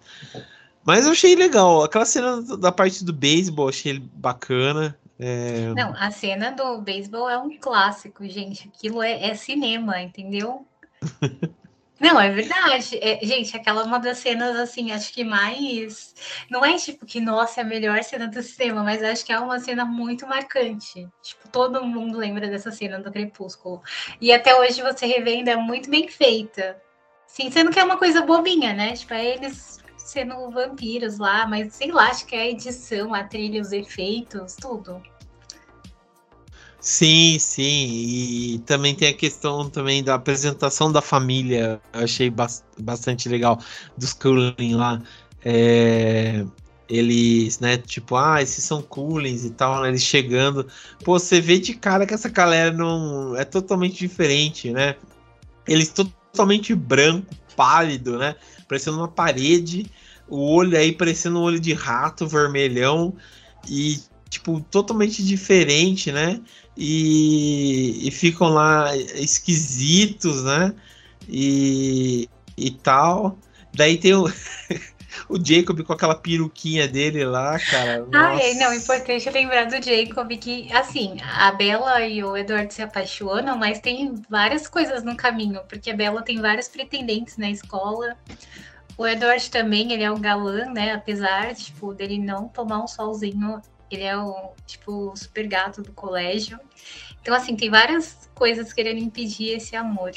Speaker 1: Mas eu achei legal. Aquela cena da parte do beisebol, achei bacana. É...
Speaker 2: Não, a cena do beisebol é um clássico, gente. Aquilo é, é cinema, entendeu? Não, é verdade. É, gente, aquela é uma das cenas, assim, acho que mais. Não é tipo que, nossa, é a melhor cena do cinema, mas acho que é uma cena muito marcante. Tipo, todo mundo lembra dessa cena do Crepúsculo. E até hoje você revendo, é muito bem feita. Sim, sendo que é uma coisa bobinha, né? Tipo, é eles sendo vampiros lá, mas sei lá, acho que é a edição, a trilha, os efeitos, tudo.
Speaker 1: Sim, sim. E também tem a questão também da apresentação da família. Eu achei bastante legal. Dos Cullen lá. É, eles, né, tipo, ah, esses são Cullens e tal, né, eles chegando. Pô, você vê de cara que essa galera não. É totalmente diferente, né? Eles totalmente branco, pálido, né? Parecendo uma parede. O olho aí parecendo um olho de rato vermelhão. E, tipo, totalmente diferente, né? e, e ficam lá esquisitos, né? E, e tal. Daí tem o. o Jacob com aquela peruquinha dele lá, cara.
Speaker 2: Ah, é, não, importante lembrar do Jacob que, assim, a Bella e o Edward se apaixonam, mas tem várias coisas no caminho, porque a Bella tem vários pretendentes na escola. O Edward também, ele é um galã, né? Apesar, tipo, dele não tomar um solzinho, ele é o, tipo, super gato do colégio. Então, assim, tem várias coisas querendo impedir esse amor.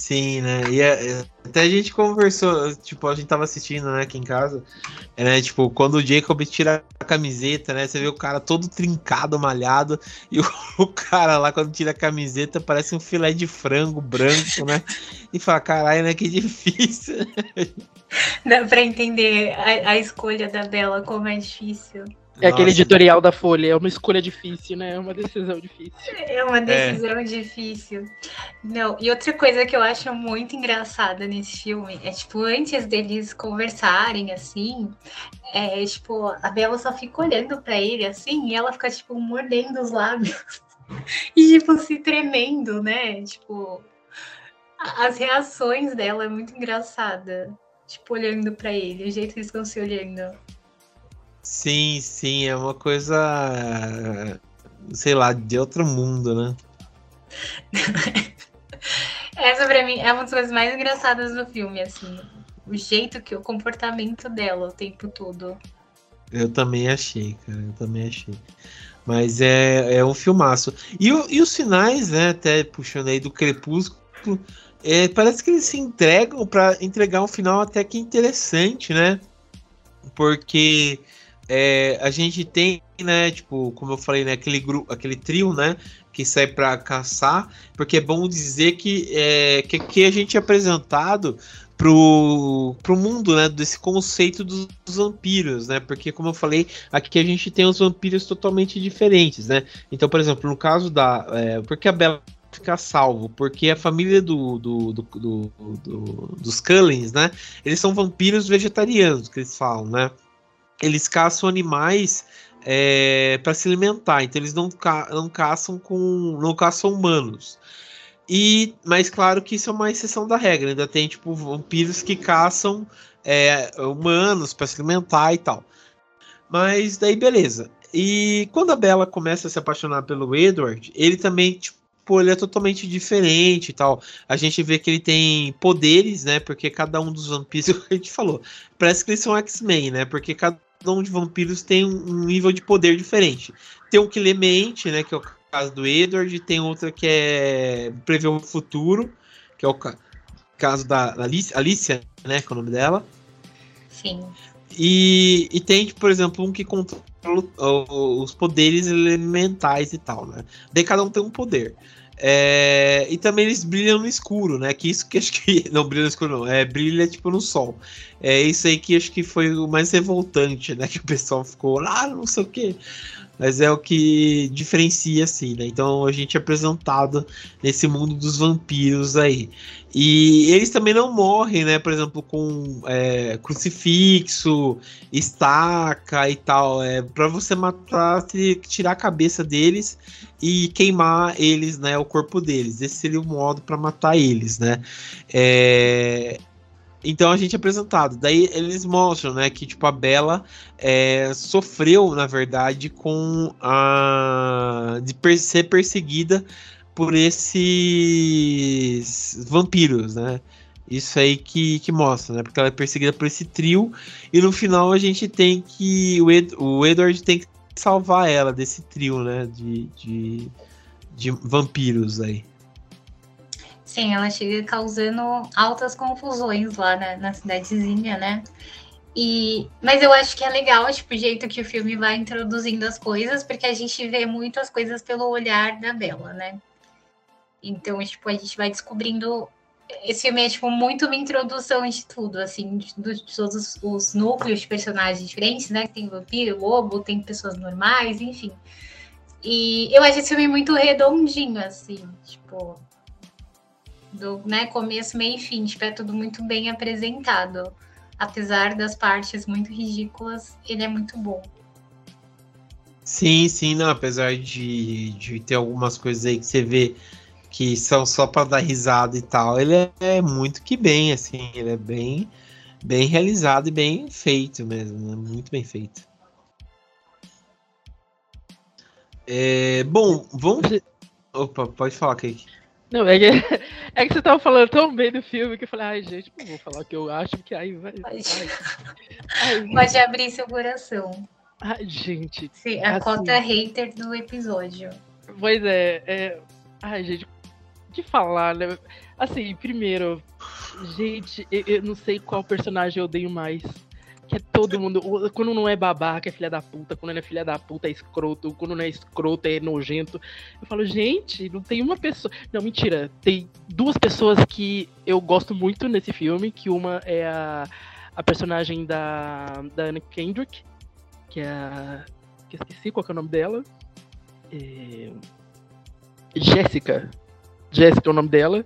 Speaker 1: Sim, né? E é, é, até a gente conversou, tipo, a gente tava assistindo, né, aqui em casa. É, né, tipo, quando o Jacob tira a camiseta, né? Você vê o cara todo trincado, malhado, e o, o cara lá, quando tira a camiseta, parece um filé de frango branco, né? E fala, caralho, né? Que difícil.
Speaker 2: Dá pra entender a, a escolha da Bela como é difícil.
Speaker 3: É Nossa. aquele editorial da Folha, é uma escolha difícil, né? É uma decisão difícil.
Speaker 2: É uma decisão é. difícil. Não, e outra coisa que eu acho muito engraçada nesse filme é, tipo, antes deles conversarem, assim, é, tipo, a Bela só fica olhando para ele, assim, e ela fica, tipo, mordendo os lábios. e, tipo, se tremendo, né? Tipo, as reações dela é muito engraçada. Tipo, olhando para ele, o jeito que eles estão se olhando.
Speaker 1: Sim, sim, é uma coisa, sei lá, de outro mundo, né?
Speaker 2: Essa pra mim é uma das coisas mais engraçadas do filme, assim. O jeito que, o comportamento dela o tempo todo.
Speaker 1: Eu também achei, cara, eu também achei. Mas é, é um filmaço. E, e os finais, né, até puxando aí do Crepúsculo, é, parece que eles se entregam para entregar um final até que interessante, né? Porque é, a gente tem, né, tipo, como eu falei, né, aquele grupo, aquele trio, né, que sai para caçar, porque é bom dizer que é, que, que a gente é apresentado pro, pro mundo, né, desse conceito dos, dos, vampiros, né, porque como eu falei, aqui a gente tem os vampiros totalmente diferentes, né, então, por exemplo, no caso da, é, porque a Bela ficar salvo, porque a família do, do, do, do, do dos Cullens, né, eles são vampiros vegetarianos, que eles falam, né, eles caçam animais é, para se alimentar, então eles não, ca não caçam com não caçam humanos. E, mas claro que isso é uma exceção da regra. Ainda tem tipo vampiros que caçam é, humanos para se alimentar e tal. Mas daí beleza. E quando a Bella começa a se apaixonar pelo Edward, ele também tipo, ele é totalmente diferente e tal. A gente vê que ele tem poderes, né? Porque cada um dos vampiros, a gente falou, parece que eles são X-Men, né? Porque cada de vampiros tem um nível de poder diferente. Tem um que lê mente, né? Que é o caso do Edward, tem outra que é prever o futuro, que é o caso da Alicia, Alicia né? Que é o nome dela.
Speaker 2: Sim.
Speaker 1: E, e tem, por exemplo, um que controla os poderes elementais e tal, né? Daí cada um tem um poder. É, e também eles brilham no escuro, né? Que isso que acho que. Não, brilha no escuro, não. É, brilha tipo no sol. É isso aí que acho que foi o mais revoltante, né? Que o pessoal ficou lá, não sei o quê. Mas é o que diferencia, assim, né? Então a gente é apresentado nesse mundo dos vampiros aí. E eles também não morrem, né? Por exemplo, com é, crucifixo, estaca e tal. É, para você matar, tirar a cabeça deles e queimar eles, né? O corpo deles. Esse seria o modo para matar eles, né? É, então a gente é apresentado. Daí eles mostram, né, que tipo a Bela é, sofreu, na verdade, com a de per ser perseguida por esses vampiros, né? Isso aí que, que mostra, né? Porque ela é perseguida por esse trio e no final a gente tem que o, Ed, o Edward tem que salvar ela desse trio, né? De, de, de vampiros aí.
Speaker 2: Sim, ela chega causando altas confusões lá na, na cidadezinha, né? E, mas eu acho que é legal tipo, o jeito que o filme vai introduzindo as coisas, porque a gente vê muitas coisas pelo olhar da Bela, né? Então, tipo, a gente vai descobrindo. Esse filme é tipo, muito uma introdução de tudo, assim, de, de todos os núcleos de personagens diferentes, né? Tem vampiro, lobo, tem pessoas normais, enfim. E eu acho esse filme muito redondinho, assim, tipo, do né, começo, meio e fim. Tipo, é tudo muito bem apresentado. Apesar das partes muito ridículas, ele é muito bom.
Speaker 1: Sim, sim, não, apesar de, de ter algumas coisas aí que você vê que são só para dar risada e tal, ele é, muito que bem, assim, ele é bem Bem realizado e bem feito mesmo, né? Muito bem feito. É, bom, vamos. Opa, pode falar, Kate.
Speaker 3: Não, é que, é que você tava falando tão bem do filme que eu falei, ai, gente, não vou falar o que eu acho, porque aí vai.
Speaker 2: Pode, ai, pode abrir seu coração.
Speaker 3: Ai, gente.
Speaker 2: Sim, a assim, cota hater do episódio.
Speaker 3: Pois é, é. Ai, gente, o que falar, né? Assim, primeiro, gente, eu, eu não sei qual personagem eu odeio mais que é todo mundo. Quando não é babaca, é filha da puta. Quando não é filha da puta, é escroto. Quando não é escroto, é nojento. Eu falo, gente, não tem uma pessoa. Não, mentira. Tem duas pessoas que eu gosto muito nesse filme. Que uma é a, a personagem da, da Anna Kendrick, que é a. Que esqueci qual é o nome dela. É... Jéssica. Jéssica é o nome dela.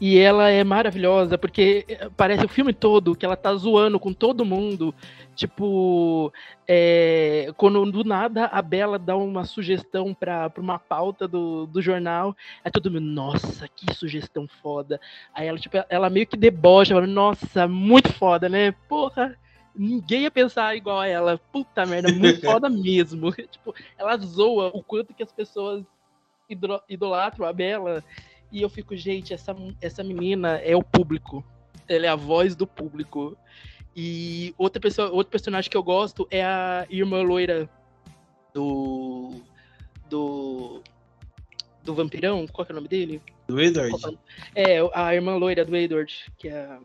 Speaker 3: E ela é maravilhosa, porque eh, parece o filme todo que ela tá zoando com todo mundo. Tipo, é, quando do nada a Bela dá uma sugestão pra, pra uma pauta do, do jornal, é todo mundo, nossa, que sugestão foda. Aí ela, tipo, ela meio que debocha, fala, nossa, muito foda, né? Porra, ninguém ia pensar igual a ela. Puta merda, muito foda mesmo. tipo, ela zoa o quanto que as pessoas idolatram a Bela e eu fico, gente, essa, essa menina é o público. Ela é a voz do público. E outra pessoa, outro personagem que eu gosto é a irmã loira do. do. do vampirão. Qual é o nome dele?
Speaker 1: Do Edward?
Speaker 3: É, a irmã loira do Edward, que é.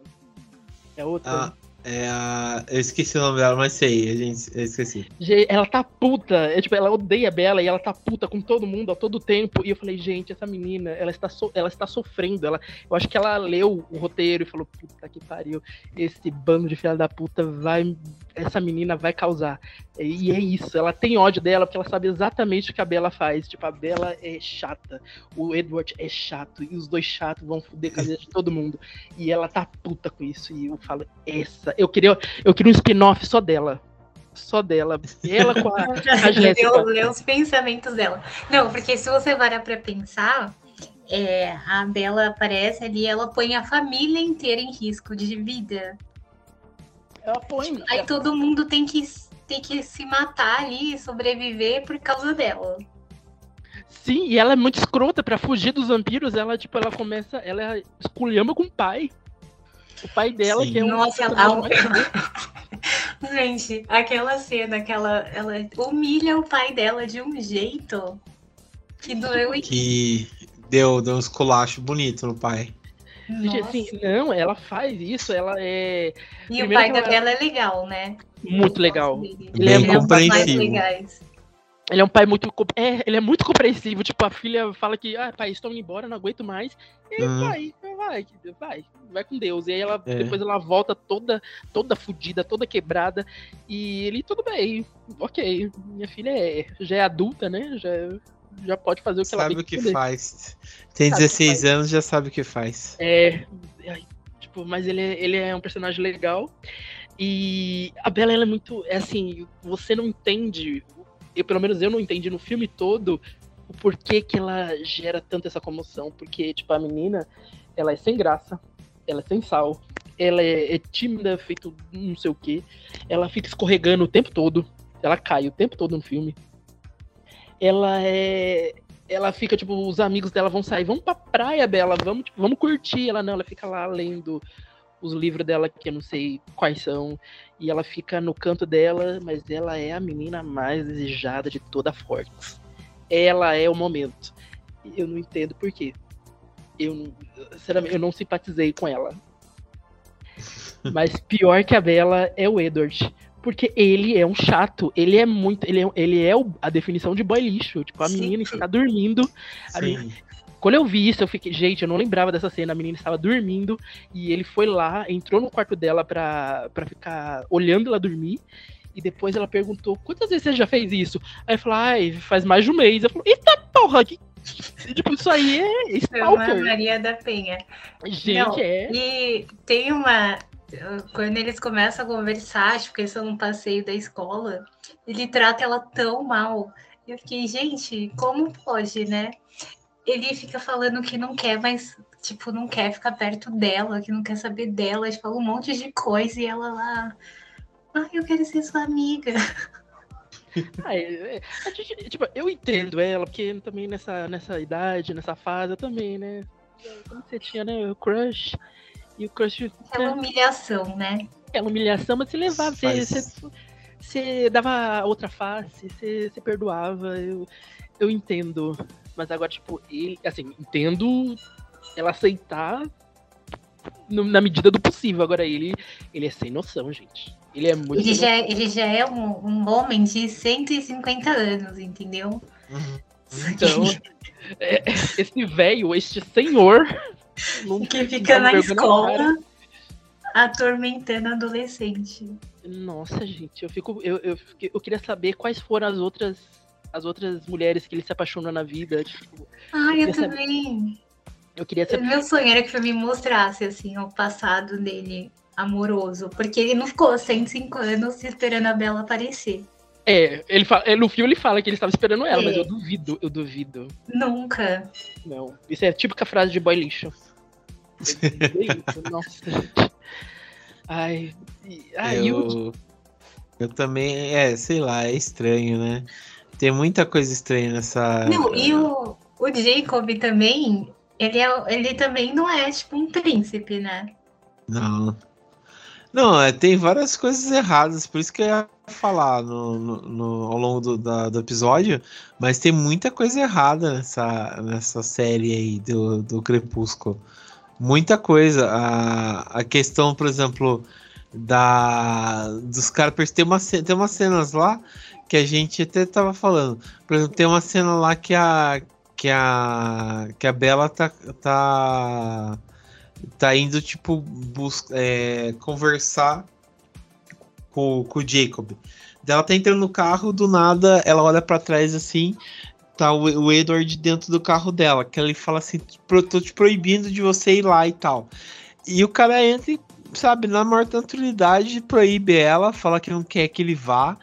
Speaker 3: É outra.
Speaker 1: É a. Eu esqueci o nome dela, mas sei, a gente, eu esqueci.
Speaker 3: Ela tá puta, é, tipo, ela odeia a Bela e ela tá puta com todo mundo a todo tempo. E eu falei, gente, essa menina, ela está, so... ela está sofrendo. Ela... Eu acho que ela leu o roteiro e falou, puta que pariu, esse bando de filha da puta vai. Essa menina vai causar. E é isso, ela tem ódio dela porque ela sabe exatamente o que a Bela faz. Tipo, a Bela é chata, o Edward é chato, e os dois chatos vão foder a cabeça de todo mundo. E ela tá puta com isso. E eu falo, essa. Eu queria, eu queria um spin-off só dela. Só dela. Ela com a, a Jéssica.
Speaker 2: Leu os pensamentos dela. Não, porque se você parar pra pensar, é, a Bela aparece ali, ela põe a família inteira em risco de vida.
Speaker 3: Ela põe.
Speaker 2: Aí todo mundo tem que tem que se matar ali e sobreviver por causa dela.
Speaker 3: Sim, e ela é muito escrota para fugir dos vampiros. Ela, tipo, ela começa. Ela esculhamba com o pai. O pai dela, Sim. que é um.
Speaker 2: Nossa, ela. Gente, aquela cena que ela, ela humilha o pai dela de um jeito que doeu
Speaker 1: e. Que deu, deu um esculacho bonito no pai.
Speaker 3: Nossa. Assim, não, ela faz isso, ela é.
Speaker 2: E Primeiro o pai ela... dela é legal, né?
Speaker 3: Muito legal.
Speaker 1: Ele é compreensivo.
Speaker 3: Ele é um pai muito. É, ele é muito compreensivo. Tipo, a filha fala que, ah, pai, estão indo embora, não aguento mais. E uhum. vai, vai, vai, vai com Deus. E aí ela é. depois ela volta toda, toda fodida, toda quebrada. E ele, tudo bem, ok. Minha filha é, já é adulta, né? Já, já pode fazer o que
Speaker 1: sabe
Speaker 3: ela
Speaker 1: Sabe o que faz. Tem sabe 16 anos, já sabe o que faz.
Speaker 3: É. Tipo, mas ele, é, ele é um personagem legal. E a Bela, ela é muito. É assim, você não entende. Eu, pelo menos eu não entendi no filme todo o porquê que ela gera tanto essa comoção. Porque, tipo, a menina, ela é sem graça, ela é sem sal, ela é, é tímida, feito não sei o quê. Ela fica escorregando o tempo todo. Ela cai o tempo todo no filme. Ela é. Ela fica, tipo, os amigos dela vão sair, vamos pra praia, Bela, vamos, tipo, vamos curtir. Ela não, ela fica lá lendo os livros dela, que eu não sei quais são, e ela fica no canto dela, mas ela é a menina mais desejada de toda a Forks. Ela é o momento. Eu não entendo por quê. Eu, sinceramente, eu não simpatizei com ela. Mas pior que a Bela é o Edward. Porque ele é um chato, ele é muito. Ele é, ele é a definição de boy lixo. Tipo, a Sim. menina está dormindo. Menina, quando eu vi isso, eu fiquei, gente, eu não lembrava dessa cena. A menina estava dormindo e ele foi lá, entrou no quarto dela pra, pra ficar olhando ela dormir. E depois ela perguntou: quantas vezes você já fez isso? Aí eu falei, ai, faz mais de um mês. Eu falei, eita porra, que. tipo, isso aí é stalker.
Speaker 2: Maria da Penha.
Speaker 3: Gente, não, é.
Speaker 2: E tem uma. Quando eles começam a conversar, acho que eles são num passeio da escola, ele trata ela tão mal. Eu fiquei, gente, como pode, né? Ele fica falando que não quer mais tipo, não quer ficar perto dela, que não quer saber dela, fala um monte de coisa e ela lá. Ai, eu quero ser sua amiga.
Speaker 3: Ah, é, é, gente, tipo, eu entendo ela, porque também nessa, nessa idade, nessa fase, eu também, né? Como você tinha, né? O crush. E o crush.
Speaker 2: É uma humilhação, né?
Speaker 3: É uma humilhação, mas se levava, você, você, você, dava outra face, você, você perdoava, eu, eu entendo. Mas agora, tipo, ele, assim, entendo ela aceitar no, na medida do possível. Agora ele, ele é sem noção, gente. Ele é muito.
Speaker 2: Ele, já, é, ele já é um, um homem de 150 anos, entendeu?
Speaker 3: Uhum. Então, é, esse velho, este senhor.
Speaker 2: que fica na escola atormentando adolescente.
Speaker 3: Nossa, gente, eu fico. Eu, eu, eu queria saber quais foram as outras. As outras mulheres que ele se apaixonou na vida. Tipo,
Speaker 2: ah, eu, eu também. Saber.
Speaker 3: Eu queria saber.
Speaker 2: Meu sonho era que me mostrasse assim o passado dele amoroso, porque ele não ficou 105 anos esperando a Bela aparecer.
Speaker 3: É, ele fala, no filme ele fala que ele estava esperando ela, é. mas eu duvido, eu duvido.
Speaker 2: Nunca.
Speaker 3: Não. Isso é típica frase de boy lixo. Nossa. Ai. ai
Speaker 1: eu, eu também, é, sei lá, é estranho, né? Tem muita coisa estranha nessa.
Speaker 2: Não, e o, o Jacob também, ele, é, ele também não é tipo um príncipe, né?
Speaker 1: Não. Não, é, tem várias coisas erradas, por isso que eu ia falar no, no, no ao longo do, da, do episódio, mas tem muita coisa errada nessa, nessa série aí do, do Crepúsculo. Muita coisa. A, a questão, por exemplo, da dos caras. Tem, uma, tem umas cenas lá que a gente até tava falando. Por exemplo, tem uma cena lá que a. Que a. Que a Bela tá. tá tá indo, tipo, busca, é, conversar com, com o Jacob. Ela tá entrando no carro, do nada, ela olha para trás assim, tá o, o, Edward dentro do carro dela, que ele fala assim, tô te proibindo de você ir lá e tal. E o cara entra e, sabe, na maior tranquilidade, proíbe ela, fala que não quer que ele vá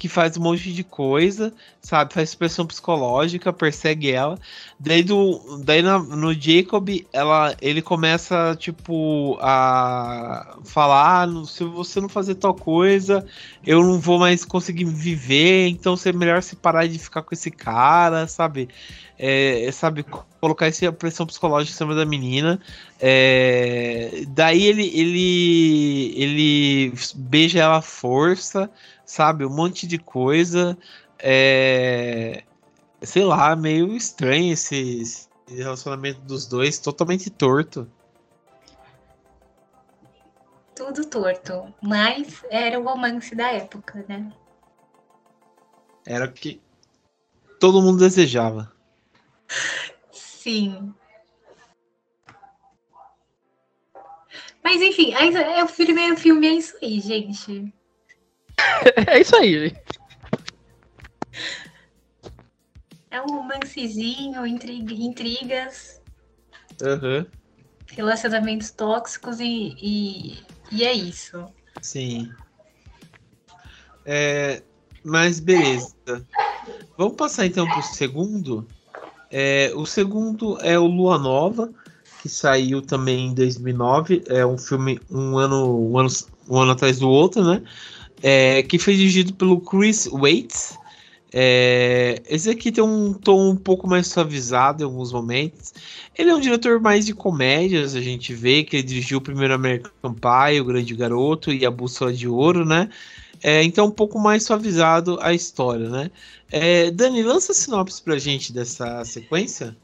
Speaker 1: que faz um monte de coisa, sabe? Faz pressão psicológica, persegue ela. Daí, do, daí no Jacob, ela, ele começa, tipo, a falar: ah, se você não fazer tal coisa, eu não vou mais conseguir viver, então é melhor se parar de ficar com esse cara, sabe? É, sabe, colocar essa pressão psicológica em cima da menina. É, daí ele, ele, ele beija ela à força, sabe? Um monte de coisa. É, sei lá, meio estranho esse, esse relacionamento dos dois, totalmente torto.
Speaker 2: Tudo torto. Mas era o romance da época, né?
Speaker 1: Era o que todo mundo desejava.
Speaker 2: Sim. Mas enfim, é, o primeiro filme é isso aí, gente.
Speaker 3: É isso aí.
Speaker 2: É um romancezinho, intriga, intrigas.
Speaker 1: Uhum.
Speaker 2: Relacionamentos tóxicos e, e, e, é isso.
Speaker 1: Sim. É, mas beleza. Vamos passar então para o segundo. É, o segundo é o Lua Nova, que saiu também em 2009. É um filme um ano, um ano, um ano atrás do outro, né? É, que foi dirigido pelo Chris Waits. É, esse aqui tem um tom um pouco mais suavizado em alguns momentos. Ele é um diretor mais de comédias, a gente vê que ele dirigiu o primeiro American Pie, O Grande Garoto e A Bússola de Ouro, né? É, então um pouco mais suavizado a história, né? É, Dani, lança a sinopse pra gente dessa sequência.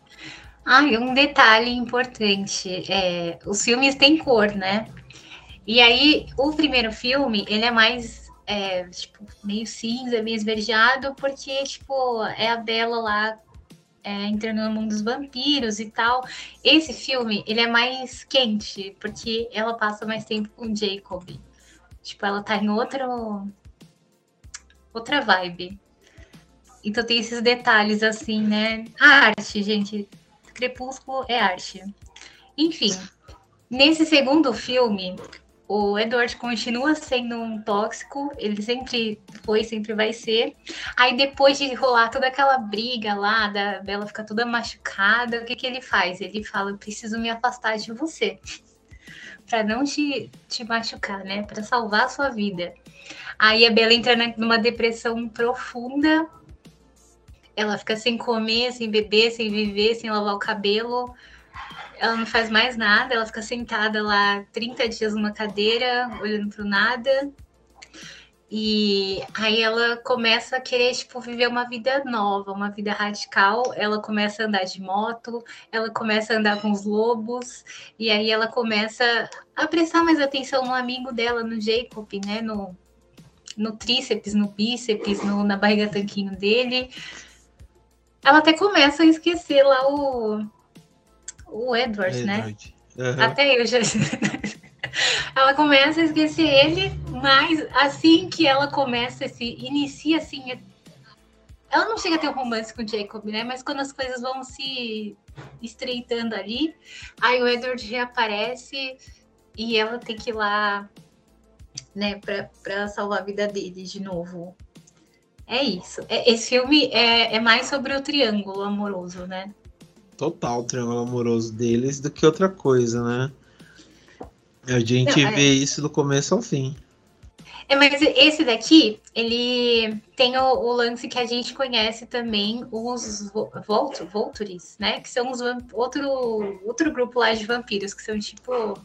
Speaker 2: Ah, um detalhe importante, é, os filmes têm cor, né? E aí, o primeiro filme, ele é mais é, tipo, meio cinza, meio esverdeado, porque, tipo, é a Bela lá é, entrando no mundo dos vampiros e tal. Esse filme, ele é mais quente, porque ela passa mais tempo com Jacob. Tipo, ela tá em outro... outra vibe. Então tem esses detalhes assim, né? A arte, gente. Crepúsculo é arte. Enfim, nesse segundo filme, o Edward continua sendo um tóxico, ele sempre foi, sempre vai ser. Aí depois de rolar toda aquela briga lá, da Bela ficar toda machucada, o que, que ele faz? Ele fala: Eu preciso me afastar de você. para não te, te machucar, né? Para salvar a sua vida. Aí a Bela entra numa depressão profunda. Ela fica sem comer, sem beber, sem viver, sem lavar o cabelo ela não faz mais nada, ela fica sentada lá 30 dias numa cadeira, olhando para o nada. E aí ela começa a querer, tipo, viver uma vida nova, uma vida radical. Ela começa a andar de moto, ela começa a andar com os lobos, e aí ela começa a prestar mais atenção no amigo dela, no Jacob, né? No, no tríceps, no bíceps, no, na barriga tanquinho dele. Ela até começa a esquecer lá o, o Edward, né? Uhum. Até eu já. ela começa a esquecer ele, mas assim que ela começa, se inicia assim. Ela não chega a ter um romance com o Jacob, né? Mas quando as coisas vão se estreitando ali, aí o Edward reaparece e ela tem que ir lá, né, pra, pra salvar a vida dele de novo. É isso. É, esse filme é, é mais sobre o triângulo amoroso, né?
Speaker 1: Total o triângulo amoroso deles do que outra coisa, né? A gente Não, é... vê isso do começo ao fim.
Speaker 2: É, mas esse daqui, ele tem o, o, lance que a gente conhece também, os Volt, Voltures, né? Que são os outro, outro grupo lá de vampiros, que são tipo.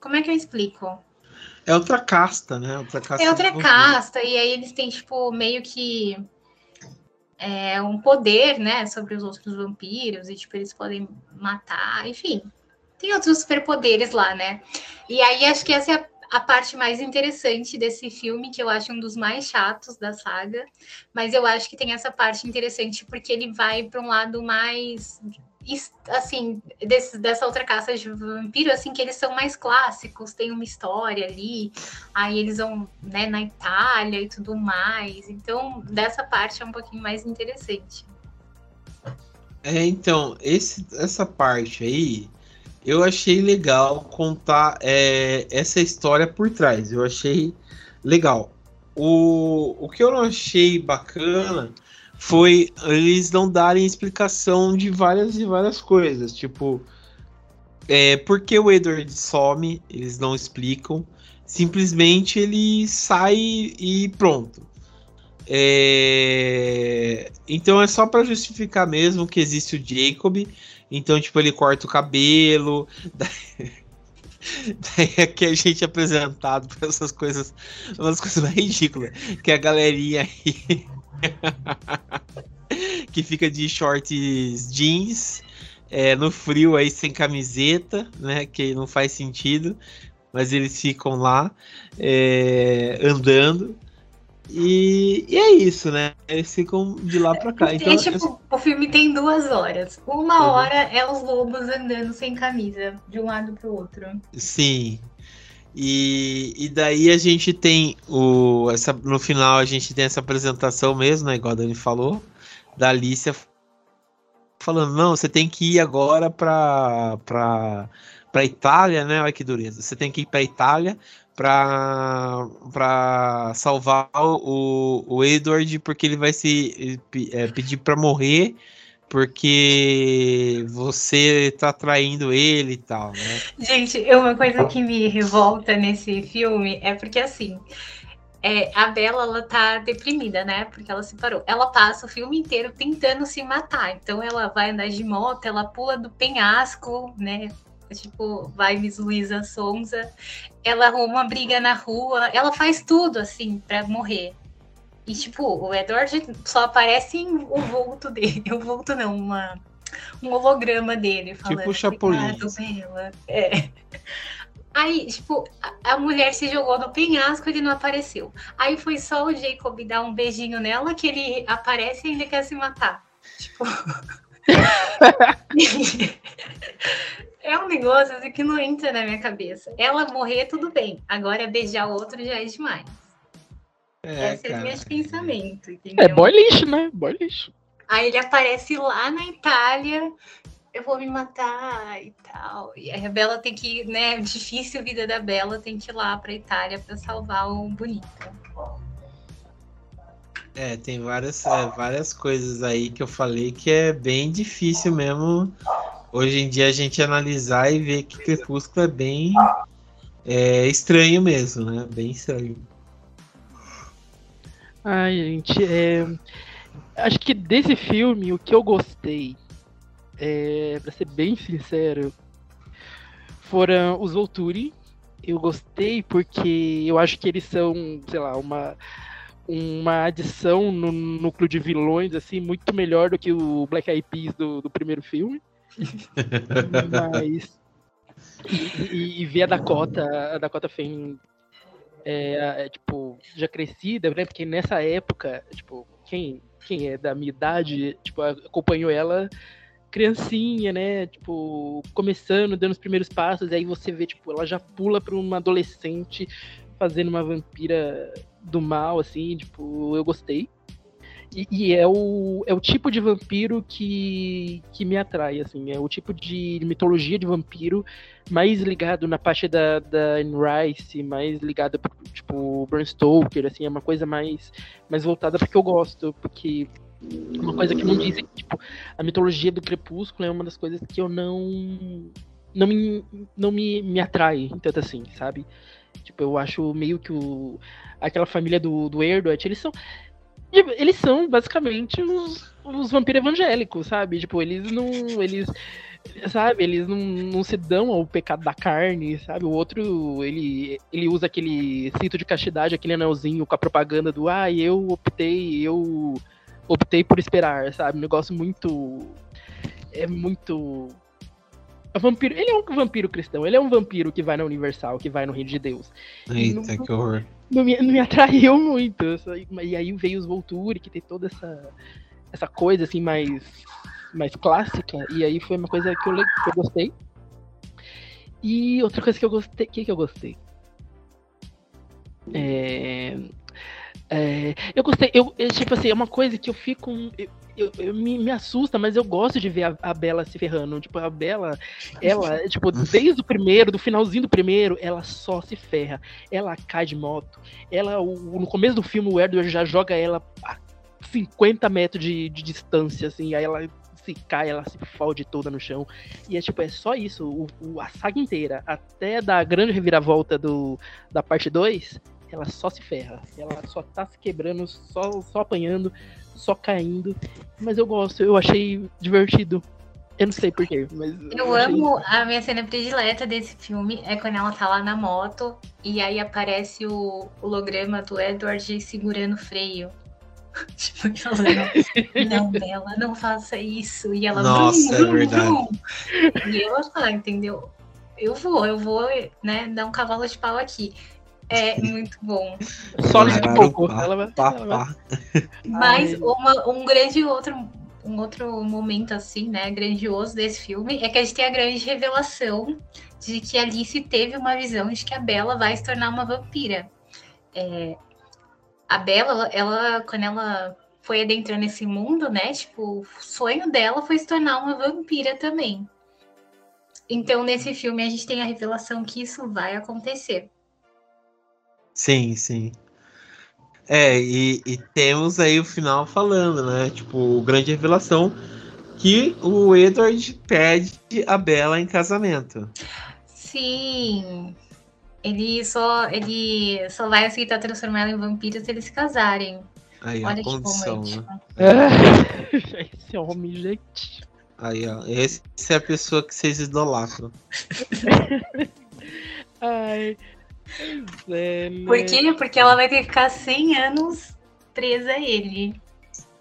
Speaker 2: Como é que eu explico?
Speaker 1: É outra casta, né? Outra casta
Speaker 2: é outra casta, e aí eles têm, tipo, meio que é, um poder, né, sobre os outros vampiros, e, tipo, eles podem matar, enfim. Tem outros superpoderes lá, né? E aí, acho que essa é a, a parte mais interessante desse filme, que eu acho um dos mais chatos da saga, mas eu acho que tem essa parte interessante porque ele vai para um lado mais assim, desse, dessa outra caça de vampiro, assim, que eles são mais clássicos, tem uma história ali, aí eles vão, né, na Itália e tudo mais. Então, dessa parte é um pouquinho mais interessante.
Speaker 1: É, então, esse, essa parte aí, eu achei legal contar é, essa história por trás. Eu achei legal. O, o que eu não achei bacana foi eles não darem explicação de várias e várias coisas. Tipo, é, por que o Edward some, eles não explicam. Simplesmente ele sai e pronto. É, então é só para justificar mesmo que existe o Jacob. Então, tipo, ele corta o cabelo. Daí, daí é que a gente é apresentado para essas coisas, umas coisas mais ridículas. Que a galerinha aí que fica de shorts jeans, é, no frio aí sem camiseta, né? Que não faz sentido, mas eles ficam lá é, andando. E, e, é isso, né? Eles ficam de lá pra cá. Então,
Speaker 2: tipo, eu... o filme tem duas horas. Uma uhum. hora é os lobos andando sem camisa, de um lado pro outro.
Speaker 1: Sim, e, e daí a gente tem o. Essa, no final a gente tem essa apresentação mesmo, né? Igual a Dani falou, da Alicia falando, não, você tem que ir agora pra, pra, pra Itália, né? Olha que dureza. Você tem que ir pra Itália pra, pra salvar o, o Edward, porque ele vai se é, pedir pra morrer porque você tá traindo ele e tal, né?
Speaker 2: Gente, uma coisa que me revolta nesse filme é porque assim. É, a Bela, ela tá deprimida, né? Porque ela se parou. Ela passa o filme inteiro tentando se matar. Então ela vai andar de moto, ela pula do penhasco, né? Tipo, vai Miss Sonza. Ela arruma uma briga na rua. Ela faz tudo, assim, para morrer. E, tipo, o Edward só aparece o vulto dele. O vulto não, uma, um holograma dele.
Speaker 1: Falando, tipo Chapolin.
Speaker 2: É. Aí, tipo, a, a, mulher se jogou no penhasco e ele não apareceu. Aí foi só o Jacob dar um beijinho nela que ele aparece e ainda quer se matar. Tipo. é um negócio assim, que não entra na minha cabeça. Ela morrer, tudo bem. Agora beijar o outro já é demais. É, Esse cara. é o meu pensamento.
Speaker 3: Entendeu? É boy lixo, né? Boy lixo.
Speaker 2: Aí ele aparece lá na Itália eu vou me matar e tal. E aí a Bela tem que, né, difícil a vida da Bela, tem que ir lá pra Itália pra salvar o bonito.
Speaker 1: É, tem várias, é, várias coisas aí que eu falei que é bem difícil mesmo hoje em dia a gente analisar e ver que Crepúsculo é bem é, estranho mesmo, né? Bem estranho.
Speaker 3: Ai, gente, é... acho que desse filme o que eu gostei, é, pra ser bem sincero, foram os Volturi. Eu gostei porque eu acho que eles são, sei lá, uma uma adição no núcleo de vilões assim muito melhor do que o Black Eyed Peas do, do primeiro filme. Mas e, e, ver a Dakota, a Dakota Fanning é, é, tipo já crescida, né? Porque nessa época, tipo, quem quem é da minha idade, tipo, acompanhou ela criancinha, né? Tipo, começando, dando os primeiros passos, aí você vê, tipo, ela já pula para uma adolescente fazendo uma vampira do mal, assim, tipo, eu gostei. E, é, o, é o tipo de vampiro que, que me atrai, assim, é o tipo de mitologia de vampiro mais ligado na parte da, da Anne Rice, mais ligado pro, tipo, Bram Stoker, assim, é uma coisa mais, mais voltada porque eu gosto, porque uma coisa que não dizem, tipo, a mitologia do Crepúsculo é uma das coisas que eu não não me, não me, me atrai tanto assim, sabe? Tipo, eu acho meio que o, aquela família do, do Erdwart, eles são. Eles são basicamente os, os vampiros evangélicos, sabe? Tipo, eles não. Eles. Sabe, eles não, não se dão ao pecado da carne, sabe? O outro, ele, ele usa aquele cinto de castidade, aquele anelzinho com a propaganda do ah, eu optei, eu optei por esperar, sabe? Um negócio muito. É muito é vampiro, ele é um vampiro cristão, ele é um vampiro que vai na Universal, que vai no Reino de Deus.
Speaker 1: Eita, não, que horror.
Speaker 3: Não me, não me atraiu muito. E aí veio os Volturi, que tem toda essa, essa coisa assim mais, mais clássica. E aí foi uma coisa que eu, que eu gostei. E outra coisa que eu gostei. O que, que eu gostei? É, é, eu gostei, eu, tipo assim, é uma coisa que eu fico. Eu, eu, eu me, me, assusta, mas eu gosto de ver a, a Bela se ferrando. Tipo, a Bela, ela, tipo, desde o primeiro, do finalzinho do primeiro, ela só se ferra. Ela cai de moto. Ela, o, no começo do filme, o Edward já joga ela a 50 metros de, de distância, assim, aí ela se cai, ela se fode toda no chão. E é tipo, é só isso. O, o, a saga inteira, até da grande reviravolta do, da parte 2, ela só se ferra. Ela só tá se quebrando, só, só apanhando, só caindo. Mas eu gosto, eu achei divertido. Eu não sei porquê, mas.
Speaker 2: Eu, eu amo a minha cena predileta desse filme é quando ela tá lá na moto e aí aparece o holograma do Edward segurando o freio. tipo, falando, não, Bela, não faça isso. E ela
Speaker 1: Nossa, vrum, é verdade. Vrum.
Speaker 2: E ela fala, entendeu? Eu vou, eu vou, né, dar um cavalo de pau aqui. É muito bom.
Speaker 3: Só de
Speaker 1: pá.
Speaker 2: Mas uma, um grande outro, um outro momento assim, né, grandioso desse filme é que a gente tem a grande revelação de que Alice teve uma visão de que a Bella vai se tornar uma vampira. É, a Bella, ela, quando ela foi adentrando nesse mundo, né, tipo, o sonho dela foi se tornar uma vampira também. Então, nesse filme, a gente tem a revelação que isso vai acontecer.
Speaker 1: Sim, sim. É, e, e, temos aí o final falando, né? Tipo, grande revelação que o Edward pede a Bella em casamento.
Speaker 2: Sim. Ele só, ele só vai aceitar transformar ela em vampiro se eles se casarem.
Speaker 1: Aí, Olha a condição, né?
Speaker 3: Esse homem, gente.
Speaker 1: Aí, ó. Essa é a pessoa que vocês idolatram.
Speaker 3: Ai.
Speaker 2: É, né? Por quê? Porque ela vai ter que ficar 100 anos presa a ele.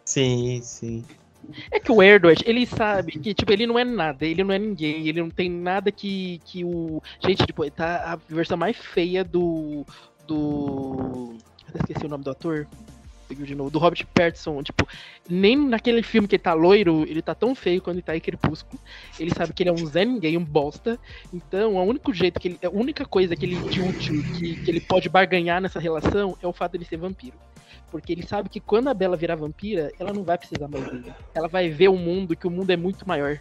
Speaker 1: Sim, sim.
Speaker 3: É que o Erdward, ele sabe que, tipo, ele não é nada, ele não é ninguém, ele não tem nada que, que o... Gente, tipo, tá a versão mais feia do... do... Eu esqueci o nome do ator de novo, do Robert Pattinson, tipo, nem naquele filme que ele tá loiro, ele tá tão feio quando ele tá em Crepúsculo. Ele sabe que ele é um Zé Ninguém, um bosta. Então, o único jeito que ele. A única coisa que ele de útil que, que ele pode barganhar nessa relação é o fato de ele ser vampiro. Porque ele sabe que quando a Bela virar vampira, ela não vai precisar mais dele. Ela vai ver o mundo, que o mundo é muito maior.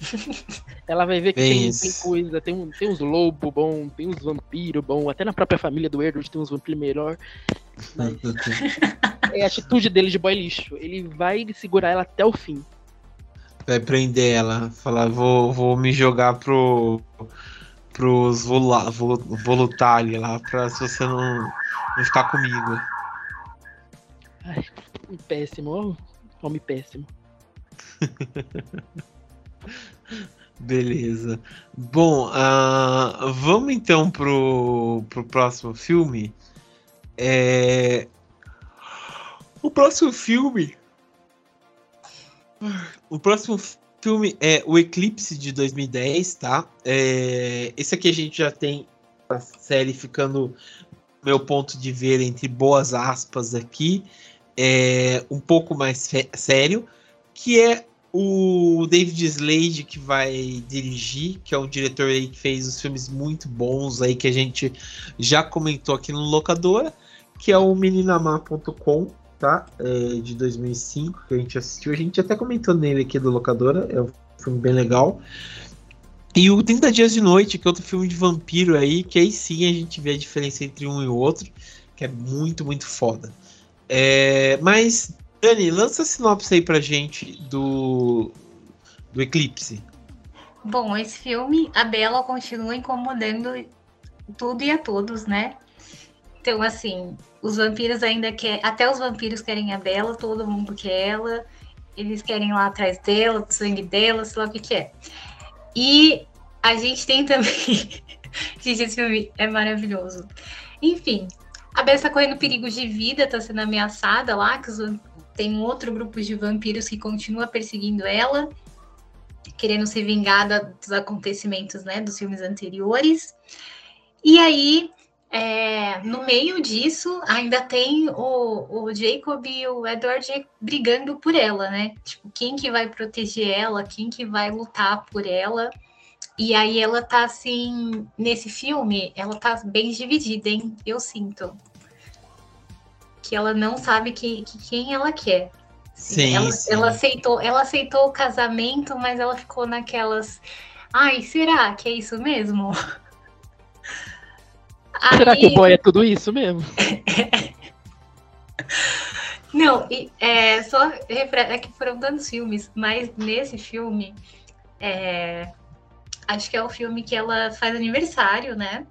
Speaker 3: Ela vai ver que tem, tem, coisa, tem, tem uns lobos bom, tem uns vampiros bom, até na própria família do Edward tem uns vampiros melhor. É a atitude dele de boy lixo. Ele vai segurar ela até o fim.
Speaker 1: Vai prender ela, falar, vou, vou me jogar pro. pros voluntários lá, pra se você não, não ficar comigo.
Speaker 3: Ai, péssimo, homem péssimo.
Speaker 1: Beleza. Bom, uh, vamos então pro, pro próximo filme. É... O próximo filme. O próximo filme é O Eclipse de 2010, tá? É... Esse aqui a gente já tem a série ficando, meu ponto de ver, entre boas aspas aqui, é um pouco mais sério, que é o David Slade que vai dirigir, que é um diretor aí que fez uns filmes muito bons aí que a gente já comentou aqui no Locadora, que é o meninamar.com, tá? É, de 2005, que a gente assistiu. A gente até comentou nele aqui do Locadora, é um filme bem legal. E o 30 Dias de Noite, que é outro filme de vampiro aí, que aí sim a gente vê a diferença entre um e outro, que é muito, muito foda. É, mas Dani, lança a sinopse aí pra gente do, do Eclipse.
Speaker 2: Bom, esse filme, a Bela continua incomodando tudo e a todos, né? Então, assim, os vampiros ainda querem. Até os vampiros querem a Bela, todo mundo quer ela. Eles querem lá atrás dela, do sangue dela, sei lá o que, que é. E a gente tem também. gente, esse filme é maravilhoso. Enfim, a Bela está correndo perigo de vida, está sendo ameaçada lá, que os, tem um outro grupo de vampiros que continua perseguindo ela, querendo se vingar dos acontecimentos né, dos filmes anteriores. E aí, é, no meio disso, ainda tem o, o Jacob e o Edward brigando por ela, né? Tipo, quem que vai proteger ela, quem que vai lutar por ela. E aí ela tá assim, nesse filme, ela tá bem dividida, hein? Eu sinto que ela não sabe que, que quem ela quer.
Speaker 1: Sim
Speaker 2: ela,
Speaker 1: sim.
Speaker 2: ela, aceitou, ela aceitou o casamento, mas ela ficou naquelas. Ai, será que é isso mesmo?
Speaker 3: Será Aí... que o boy é tudo isso mesmo?
Speaker 2: Não, e, é, só é que foram tantos filmes, mas nesse filme, é, acho que é o filme que ela faz aniversário, né?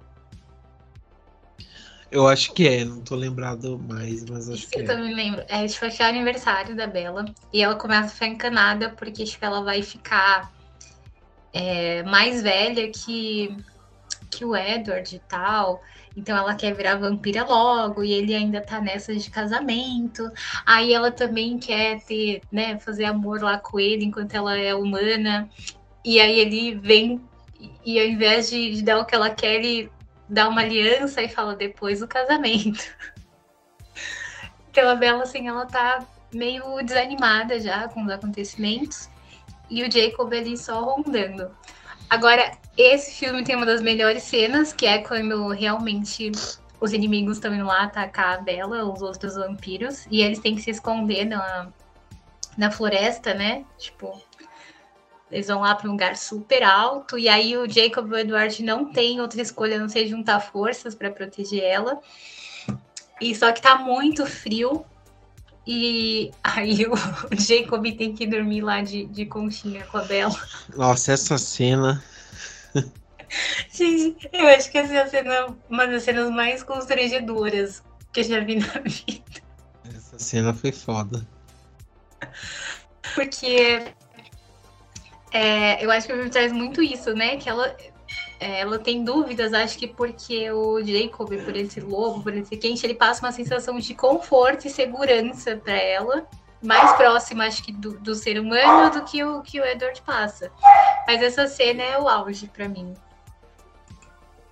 Speaker 1: Eu acho que é, não tô lembrado mais, mas acho que
Speaker 2: eu
Speaker 1: é.
Speaker 2: também lembro. É, tipo, acho que é o aniversário da Bela. E ela começa a ficar encanada, porque tipo, ela vai ficar é, mais velha que, que o Edward e tal. Então ela quer virar vampira logo, e ele ainda tá nessa de casamento. Aí ela também quer ter, né, fazer amor lá com ele enquanto ela é humana. E aí ele vem e ao invés de, de dar o que ela quer, ele dá uma aliança e fala depois do casamento. Então a Bela, assim, ela tá meio desanimada já com os acontecimentos. E o Jacob ali só rondando. Agora, esse filme tem uma das melhores cenas, que é quando realmente os inimigos estão indo lá atacar a Bela, os outros vampiros, e eles têm que se esconder na, na floresta, né? Tipo, eles vão lá para um lugar super alto, e aí o Jacob e o Edward não tem outra escolha a não ser juntar forças para proteger ela. E só que tá muito frio, e aí o Jacob tem que dormir lá de, de conchinha com a Bela.
Speaker 1: Nossa, essa cena.
Speaker 2: Gente, eu acho que essa é a cena, uma das cenas mais constrangedoras que eu já vi na vida.
Speaker 1: Essa cena foi foda.
Speaker 2: Porque é, eu acho que o filme traz muito isso, né? Que ela, é, ela tem dúvidas, acho que porque o Jacob, por esse lobo, por esse quente, ele passa uma sensação de conforto e segurança para ela. Mais próxima, acho que, do, do, ser humano do que o que o Edward passa. Mas essa cena é o auge para mim.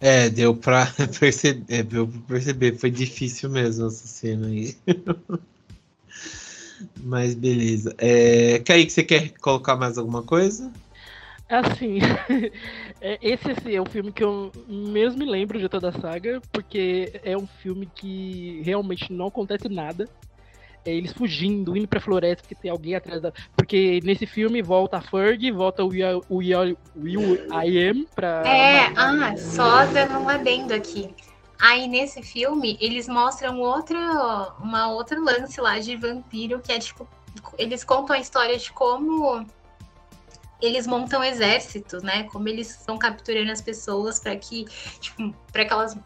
Speaker 1: É, deu pra perceber, é, deu pra perceber, foi difícil mesmo essa cena aí. Mas beleza. É, Kaique, você quer colocar mais alguma coisa?
Speaker 3: Assim, é, esse, esse é o filme que eu mesmo me lembro de toda a saga, porque é um filme que realmente não acontece nada. É eles fugindo, indo pra floresta porque tem alguém atrás da. Porque nesse filme volta a Ferg, volta o Will, o Will, Will I Am pra.
Speaker 2: É, ah, só dando um adendo aqui. Aí nesse filme eles mostram outro, uma outra lance lá de vampiro que é tipo, eles contam a história de como eles montam exércitos, né? Como eles estão capturando as pessoas para que, tipo, para que elas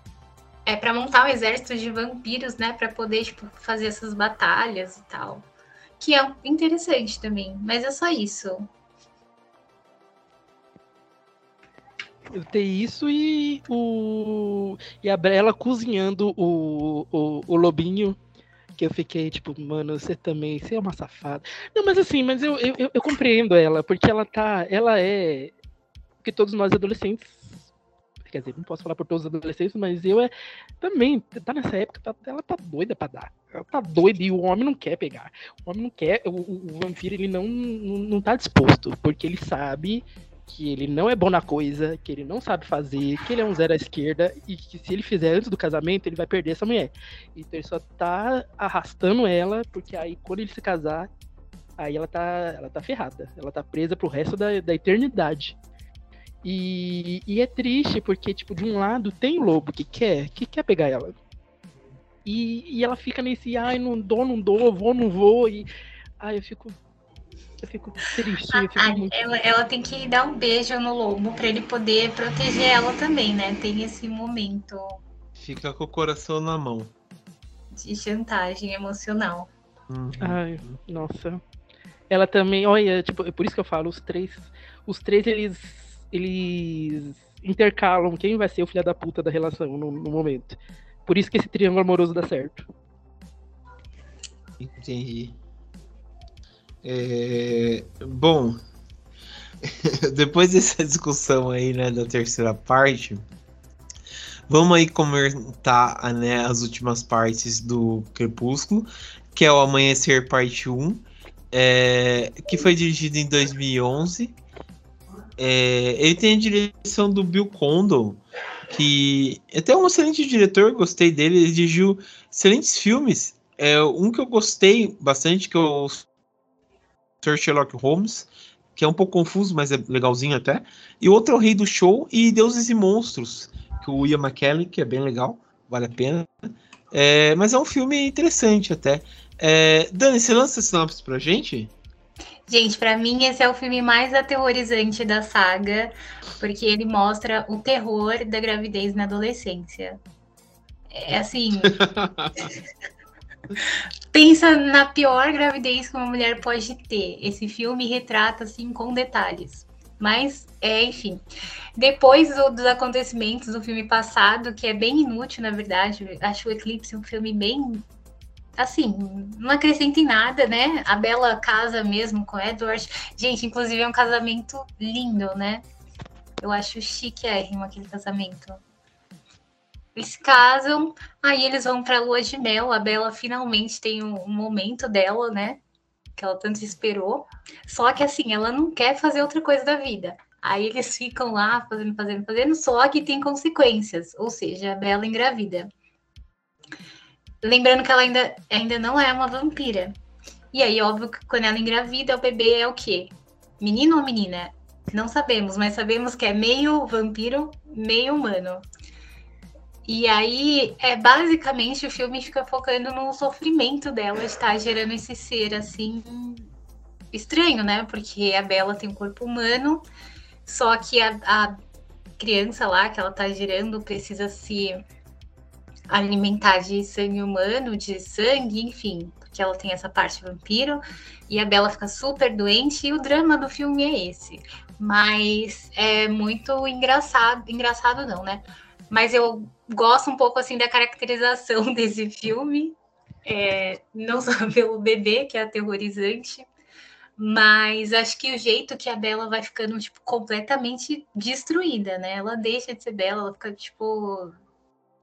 Speaker 2: é para montar um exército de vampiros, né, para poder tipo, fazer essas batalhas e tal. Que é interessante também, mas é só isso.
Speaker 3: Eu tenho isso e o e a Brela cozinhando o, o, o lobinho que eu fiquei tipo, mano, você também, você é uma safada. Não, mas assim, mas eu, eu, eu compreendo ela, porque ela tá, ela é que todos nós adolescentes quer dizer, não posso falar por todos os adolescentes, mas eu é também, tá nessa época, tá, ela tá doida pra dar. Ela tá doida e o homem não quer pegar. O homem não quer, o, o vampiro ele não, não, não tá disposto, porque ele sabe que ele não é bom na coisa, que ele não sabe fazer, que ele é um zero à esquerda e que se ele fizer antes do casamento, ele vai perder essa mulher. Então ele só tá arrastando ela, porque aí quando ele se casar, aí ela tá, ela tá ferrada. Ela tá presa pro resto da, da eternidade. E, e é triste porque, tipo, de um lado tem o lobo que quer, que quer pegar ela. E, e ela fica nesse, ai, não dou, não dou, vou, não vou. E ai, eu fico. Eu fico triste. Eu fico
Speaker 2: ah,
Speaker 3: muito...
Speaker 2: ela, ela tem que dar um beijo no lobo para ele poder proteger ela também, né? Tem esse momento.
Speaker 1: Fica com o coração na mão.
Speaker 2: De chantagem emocional.
Speaker 3: Uhum. Ai, nossa. Ela também, olha, tipo, é por isso que eu falo, os três. Os três, eles eles intercalam quem vai ser o filho da puta da relação no, no momento. Por isso que esse triângulo amoroso dá certo.
Speaker 1: Entendi. É... Bom, depois dessa discussão aí, né, da terceira parte, vamos aí comentar né, as últimas partes do Crepúsculo, que é o Amanhecer Parte 1, é... que foi dirigido em 2011 é, ele tem a direção do Bill Condon, que é até um excelente diretor, gostei dele. Ele dirigiu excelentes filmes. É, um que eu gostei bastante, que é o Sir Sherlock Holmes, que é um pouco confuso, mas é legalzinho até. E outro é o Rei do Show e Deuses e Monstros, que o Ian McKellen, que é bem legal, vale a pena. É, mas é um filme interessante até. É, Dani, você lança sinopse pra gente?
Speaker 2: Gente, para mim esse é o filme mais aterrorizante da saga, porque ele mostra o terror da gravidez na adolescência. É assim. pensa na pior gravidez que uma mulher pode ter. Esse filme retrata assim com detalhes. Mas, é, enfim. Depois do, dos acontecimentos do filme passado, que é bem inútil, na verdade, acho o Eclipse um filme bem assim, não acrescenta em nada, né? A Bela casa mesmo com o Edward. Gente, inclusive é um casamento lindo, né? Eu acho chiquérrimo aquele casamento. Eles casam, aí eles vão pra lua de mel. A Bela finalmente tem um, um momento dela, né? Que ela tanto esperou. Só que assim, ela não quer fazer outra coisa da vida. Aí eles ficam lá fazendo, fazendo, fazendo, só que tem consequências. Ou seja, a Bela engravida. Lembrando que ela ainda, ainda não é uma vampira. E aí, óbvio que quando ela engravida, o bebê é o quê? Menino ou menina? Não sabemos, mas sabemos que é meio vampiro, meio humano. E aí, é basicamente o filme fica focando no sofrimento dela de estar gerando esse ser assim estranho, né? Porque a Bela tem um corpo humano, só que a, a criança lá que ela tá gerando precisa se alimentar de sangue humano, de sangue, enfim, porque ela tem essa parte vampiro, e a Bela fica super doente, e o drama do filme é esse. Mas é muito engraçado, engraçado não, né? Mas eu gosto um pouco assim da caracterização desse filme, é, não só pelo bebê, que é aterrorizante, mas acho que o jeito que a Bela vai ficando, tipo, completamente destruída, né? Ela deixa de ser Bela, ela fica, tipo,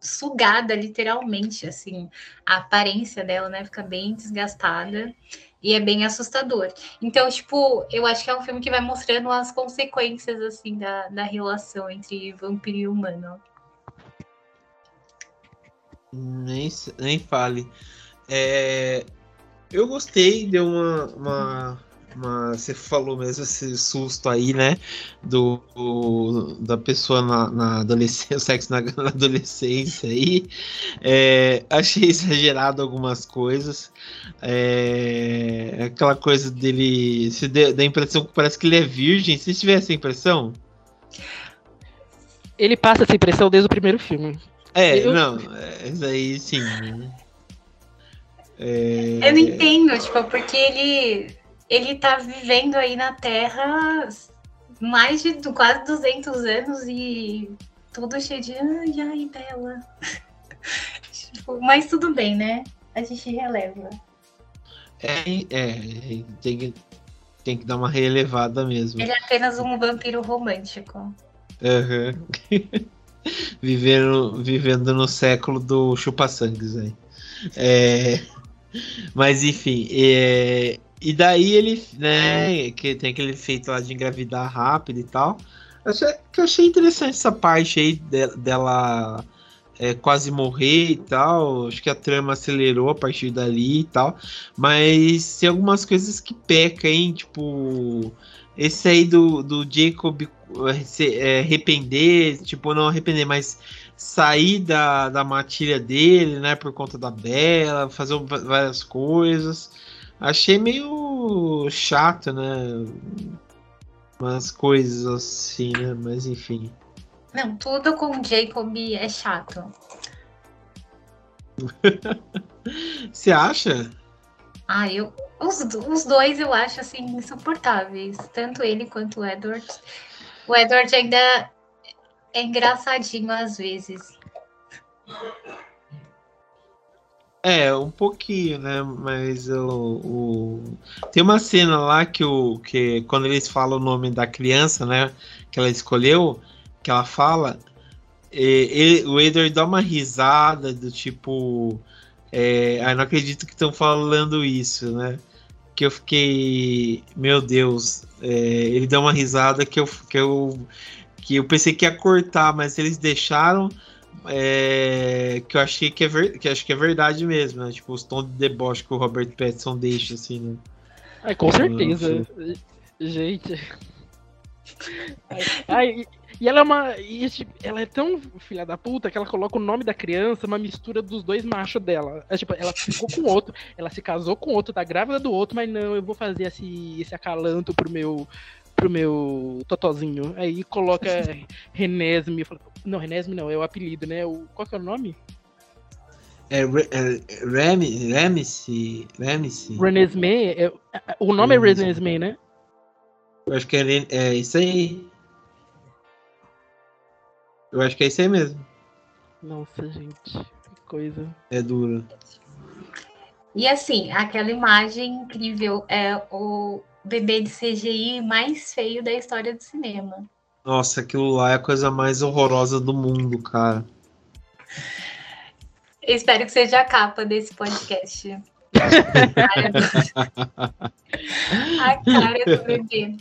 Speaker 2: sugada, literalmente, assim. A aparência dela, né, fica bem desgastada e é bem assustador. Então, tipo, eu acho que é um filme que vai mostrando as consequências, assim, da, da relação entre vampiro e humano.
Speaker 1: Nem, nem fale. É, Eu gostei, deu uma, uma, uma, Você falou mesmo esse susto aí, né? Do, do da pessoa na, na adolescência, o sexo na, na adolescência aí. É, achei exagerado algumas coisas. É, aquela coisa dele. Se dá a impressão que parece que ele é virgem. Se tiver essa impressão.
Speaker 3: Ele passa essa impressão desde o primeiro filme.
Speaker 1: É, eu... não, é, isso aí sim.
Speaker 2: É... Eu não entendo, tipo, porque ele ele tá vivendo aí na Terra mais de quase 200 anos e tudo cheio de ai, ai, Bela. tipo, mas tudo bem, né? A gente releva.
Speaker 1: É, é tem, que, tem que dar uma relevada mesmo.
Speaker 2: Ele é apenas um vampiro romântico.
Speaker 1: Uhum. vivendo, vivendo no século do chupa-sangues aí. É, mas enfim, é, e daí ele, né, que tem aquele efeito lá de engravidar rápido e tal. Achei, que eu achei interessante essa parte aí de, dela é, quase morrer e tal. Acho que a trama acelerou a partir dali e tal. Mas tem algumas coisas que peca, hein? Tipo, esse aí do, do Jacob é, se é, arrepender, tipo, não arrepender, mas sair da, da matilha dele, né, por conta da Bela, fazer várias coisas. Achei meio chato, né? Umas coisas assim, né? Mas enfim.
Speaker 2: Não, tudo com o Jacob é chato.
Speaker 1: Você acha?
Speaker 2: Ah, eu. Os, os dois eu acho assim insuportáveis. Tanto ele quanto o Edward. O Edward ainda é engraçadinho às vezes.
Speaker 1: É, um pouquinho, né? Mas o, o, tem uma cena lá que o que quando eles falam o nome da criança, né? Que ela escolheu, que ela fala, ele, o Edward dá uma risada do tipo, é, ah, não acredito que estão falando isso, né? Que eu fiquei, meu Deus, é, ele dá uma risada que eu que eu que eu pensei que ia cortar, mas eles deixaram é, que eu achei que é, ver, que acho que é verdade mesmo, né? Tipo, os tons de deboche que o Robert Pattinson deixa, assim, né?
Speaker 3: É, com certeza. Gente. Ai, e ela é uma. Ela é tão filha da puta que ela coloca o nome da criança, uma mistura dos dois machos dela. É, tipo, ela ficou com outro, ela se casou com outro, tá grávida do outro, mas não, eu vou fazer esse, esse acalanto pro meu, pro meu totozinho. Aí coloca Renesme. Não, Renesme não, é o apelido, né? O, qual que é o nome?
Speaker 1: É, é Remy, Remissi, Remissi.
Speaker 3: Renesme, é, o nome é Renesme, né?
Speaker 1: Eu acho que é, é isso aí. Eu acho que é isso aí mesmo.
Speaker 3: Nossa, gente, que coisa.
Speaker 1: É duro.
Speaker 2: E assim, aquela imagem incrível é o bebê de CGI mais feio da história do cinema.
Speaker 1: Nossa, aquilo lá é a coisa mais horrorosa do mundo, cara.
Speaker 2: Eu espero que seja a capa desse podcast. a cara do bebê.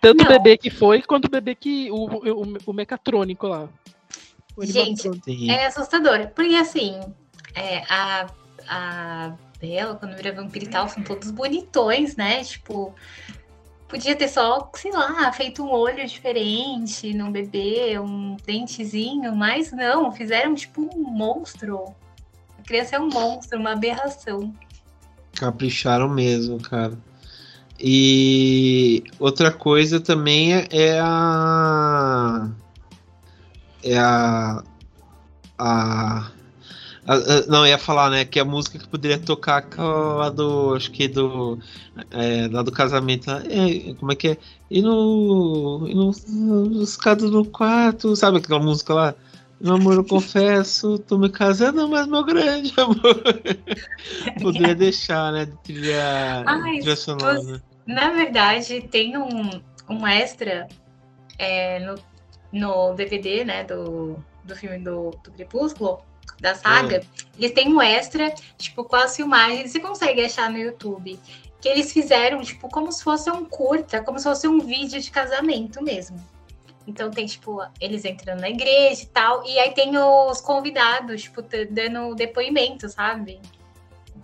Speaker 3: Tanto o bebê que foi, quanto o bebê que. O, o, o mecatrônico lá.
Speaker 2: O Gente, é assustador. Porque assim, é, a, a Bela, quando vira vampiro e tal, são todos bonitões, né? Tipo, podia ter só, sei lá, feito um olho diferente no bebê, um dentezinho, mas não, fizeram tipo um monstro. A criança é um monstro, uma aberração.
Speaker 1: Capricharam mesmo, cara. E outra coisa também é, é a. É a. A não, ia falar, né, que a música que poderia tocar lá do, acho que do, é, lá do casamento, é, como é que é? E no, e no, no escada do quarto, sabe aquela música lá? Meu amor, eu confesso, tô me casando, mas meu grande amor. poderia deixar, né, de trilha, Ai, trilha sonora. Né?
Speaker 2: Na verdade, tem um, um extra é, no, no DVD, né, do, do filme do, do Crepúsculo, da saga, é. eles têm um extra, tipo, com as filmagens, você consegue achar no YouTube, que eles fizeram, tipo, como se fosse um curta, como se fosse um vídeo de casamento mesmo. Então tem, tipo, eles entrando na igreja e tal, e aí tem os convidados, tipo, dando depoimento, sabe?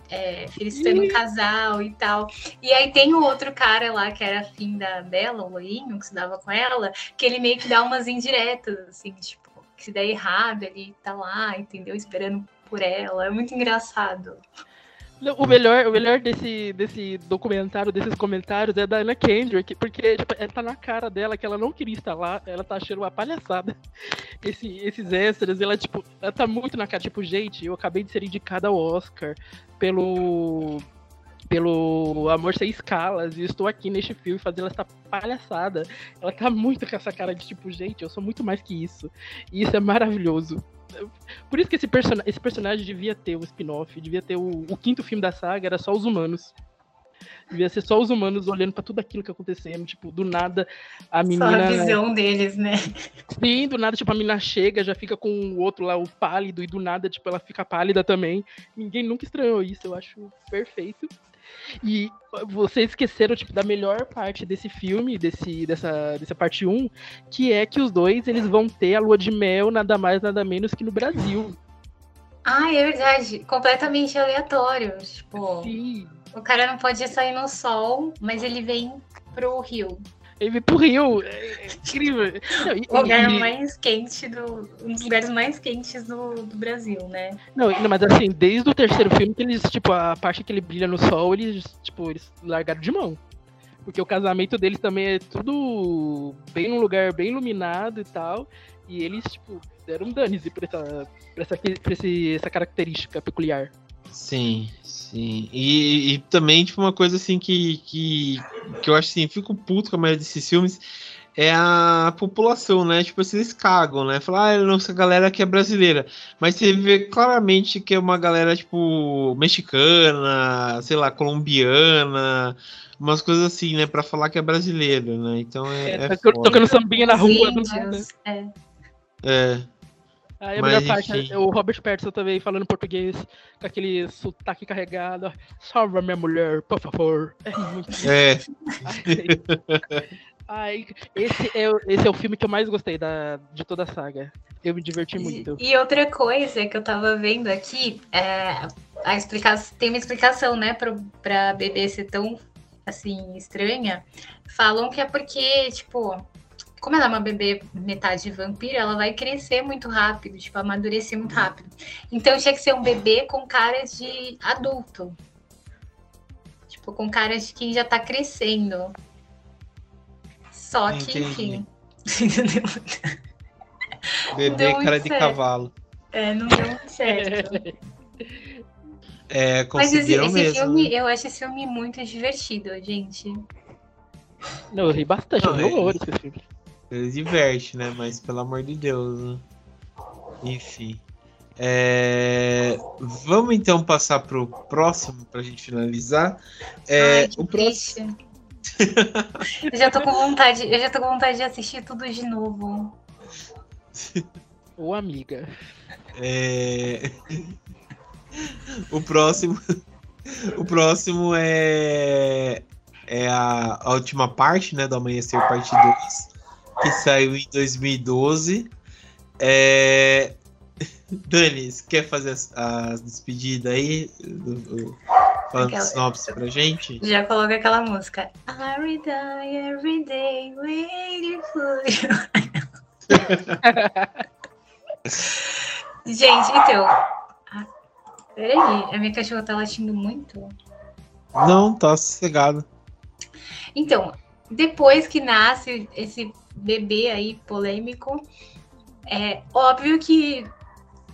Speaker 2: é, felicitando o casal e tal. E aí tem o outro cara lá que era afim da Bela, o loirinho, que se dava com ela, que ele meio que dá umas indiretas, assim, tipo, que se der errado, ele tá lá, entendeu? Esperando por ela. É muito engraçado.
Speaker 3: O melhor, o melhor desse, desse documentário, desses comentários, é da Anna Kendrick, porque tipo, é, tá na cara dela que ela não queria estar lá, ela tá achando uma palhaçada. Esse, esses extras, ela, tipo, ela tá muito na cara, tipo, gente, eu acabei de ser indicada ao Oscar pelo pelo Amor Sem Escalas e estou aqui neste filme fazendo essa palhaçada. Ela tá muito com essa cara de tipo, gente, eu sou muito mais que isso. E isso é maravilhoso. Por isso que esse, person esse personagem devia ter um spin-off, devia ter o, o, quinto filme da saga, era só os humanos. Devia ser só os humanos olhando para tudo aquilo que acontecendo, tipo, do nada a menina. Só
Speaker 2: a visão deles, né?
Speaker 3: Sim, do nada, tipo, a menina chega, já fica com o outro lá, o pálido, e do nada, tipo, ela fica pálida também. Ninguém nunca estranhou isso, eu acho perfeito. E vocês esqueceram, tipo, da melhor parte desse filme, desse, dessa, dessa parte 1, que é que os dois, eles vão ter a lua de mel nada mais, nada menos que no Brasil.
Speaker 2: Ah, é verdade. Completamente aleatório. Tipo, Sim. o cara não pode sair no sol, mas ele vem pro Rio.
Speaker 3: Ele veio pro Rio. É, incrível.
Speaker 2: o lugar e... mais quente do. Um dos lugares mais quentes do, do Brasil, né?
Speaker 3: Não, mas assim, desde o terceiro filme que eles, tipo, a parte que ele brilha no sol, eles, tipo, eles largaram de mão. Porque o casamento deles também é tudo bem num lugar bem iluminado e tal. E eles, tipo, deram um dane-se pra essa, pra essa, pra esse, essa característica peculiar.
Speaker 1: Sim, sim. E, e, também, tipo, uma coisa assim que, que, que eu acho assim, fico puto com a maioria desses filmes é a população, né? Tipo, eles cagam, né? Falar, ah, nossa galera que é brasileira. Mas você vê claramente que é uma galera, tipo, mexicana, sei lá, colombiana, umas coisas assim, né? Pra falar que é brasileiro, né? Então é. é,
Speaker 3: é tocando sambinha na rua. Índios,
Speaker 1: é. É.
Speaker 3: Aí a Mas, melhor parte é o Robert Pattinson também falando português com aquele sotaque carregado. Salva minha mulher, por favor.
Speaker 1: É muito. É.
Speaker 3: Ai, esse, é, esse é o filme que eu mais gostei da, de toda a saga. Eu me diverti muito.
Speaker 2: E, e outra coisa que eu tava vendo aqui, é, a explicação, tem uma explicação, né, pra, pra bebê ser tão, assim, estranha. Falam que é porque, tipo, como ela é uma bebê metade vampiro, ela vai crescer muito rápido, tipo, amadurecer muito rápido. Então tinha que ser um bebê com cara de adulto. Tipo, com cara de quem já tá crescendo. Só que, Entendi. enfim.
Speaker 1: bebê cara de cavalo.
Speaker 2: É, não deu muito certo.
Speaker 1: É, conseguiram Mas esse, esse
Speaker 2: mesmo. Filme, eu acho esse filme muito divertido, gente.
Speaker 3: Não, eu ri bastante, não, eu é... esse filme.
Speaker 1: Ele diverte, né? Mas pelo amor de Deus. Né? Enfim. É... Vamos então passar pro próximo pra gente finalizar.
Speaker 2: É... Ai, o próximo. eu já tô com vontade, eu já tô com vontade de assistir tudo de novo.
Speaker 3: Ô amiga.
Speaker 1: É... o próximo. O próximo é. É a, a última parte, né? Do Amanhecer, parte 2 que saiu em 2012. É... Dani, você quer fazer as, as despedidas aí? Do, do, falando aquela... sinopse pra gente?
Speaker 2: Já coloca aquela música. I die every day waiting for you. gente, então. Ah, peraí, a minha cachorra tá latindo muito?
Speaker 1: Não, tá sossegado.
Speaker 2: Então, depois que nasce esse bebê aí polêmico. É óbvio que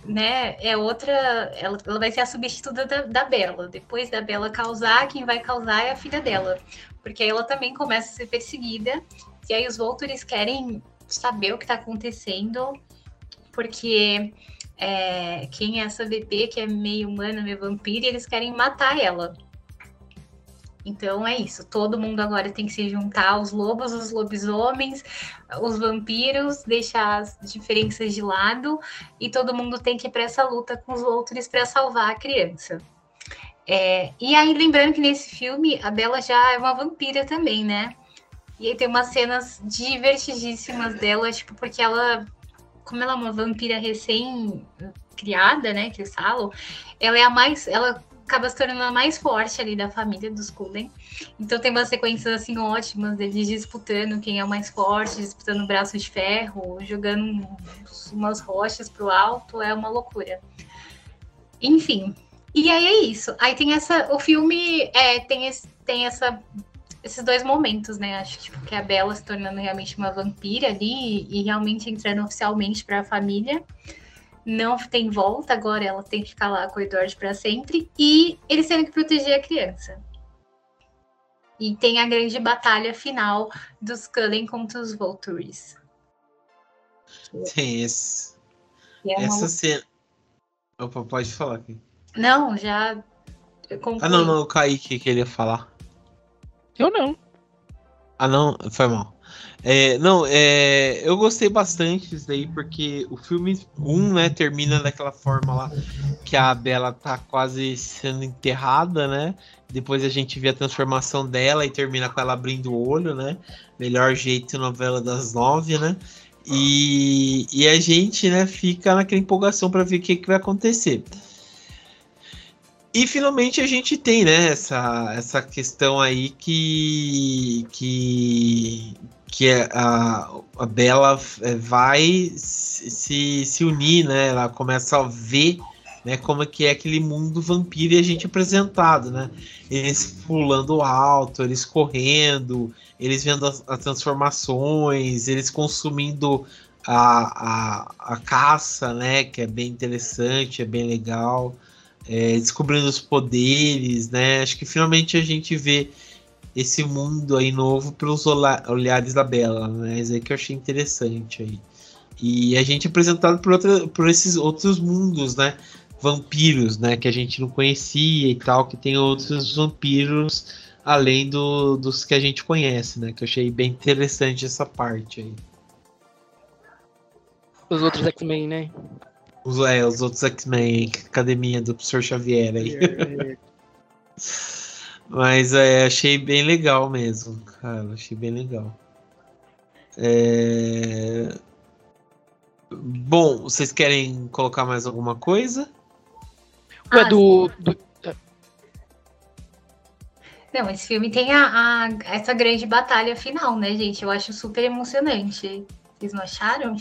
Speaker 2: né, é outra. Ela, ela vai ser a substituta da, da, Bela. Depois da Bela causar, quem vai causar é a filha dela. Porque aí ela também começa a ser perseguida. E aí os Voltures querem saber o que está acontecendo. Porque é, quem é essa bebê que é meio humana, meio vampira, e eles querem matar ela. Então é isso, todo mundo agora tem que se juntar, os lobos, os lobisomens, os vampiros, deixar as diferenças de lado e todo mundo tem que ir para essa luta com os outros para salvar a criança. É, e aí, lembrando que nesse filme a Bela já é uma vampira também, né? E aí tem umas cenas divertidíssimas dela, tipo, porque ela, como ela é uma vampira recém criada, né, que falam, ela é a mais, ela acaba se tornando a mais forte ali da família dos Cullen. Então tem umas sequências assim ótimas deles disputando quem é o mais forte, disputando braço de ferro, jogando umas rochas pro alto, é uma loucura. Enfim. E aí é isso. Aí tem essa. O filme é, tem, esse, tem essa esses dois momentos, né? Acho tipo, que a Bella se tornando realmente uma vampira ali e realmente entrando oficialmente para a família. Não tem volta, agora ela tem que ficar lá com o Edward para sempre. E eles tendo que proteger a criança. E tem a grande batalha final dos Cullen contra os Voltures.
Speaker 1: Tem esse. É Essa uma... cena. Opa, pode falar aqui.
Speaker 2: Não, já.
Speaker 1: Ah, não, não, o Kaique que ele ia falar.
Speaker 3: Eu não.
Speaker 1: Ah, não, foi mal. É, não, é, eu gostei bastante disso daí, porque o filme 1, um, né, termina daquela forma lá que a Bela tá quase sendo enterrada, né? Depois a gente vê a transformação dela e termina com ela abrindo o olho, né? Melhor jeito novela das nove, né? E, e a gente, né, fica naquela empolgação para ver o que, que vai acontecer. E finalmente a gente tem, né, essa, essa questão aí que, que, que é a, a Bela é, vai se, se unir, né? Ela começa a ver né, como é que é aquele mundo vampiro e a gente apresentado, né? Eles pulando alto, eles correndo, eles vendo as, as transformações, eles consumindo a, a, a caça, né? Que é bem interessante, é bem legal é, descobrindo os poderes, né? Acho que finalmente a gente vê esse mundo aí novo pelos olhares da Bela, né? Isso aí que eu achei interessante aí. E a gente é apresentado por, outra, por esses outros mundos, né? Vampiros, né? Que a gente não conhecia e tal, que tem outros vampiros além do, dos que a gente conhece, né? Que eu achei bem interessante essa parte aí.
Speaker 3: Os outros X-Men, né?
Speaker 1: Os, é, os outros X-Men, academia do professor Xavier aí. É. Mas é, achei bem legal mesmo, cara. Achei bem legal. É... Bom, vocês querem colocar mais alguma coisa?
Speaker 3: Ué, ah, do, do,
Speaker 2: Não, esse filme tem a, a, essa grande batalha final, né, gente? Eu acho super emocionante. Vocês não acharam?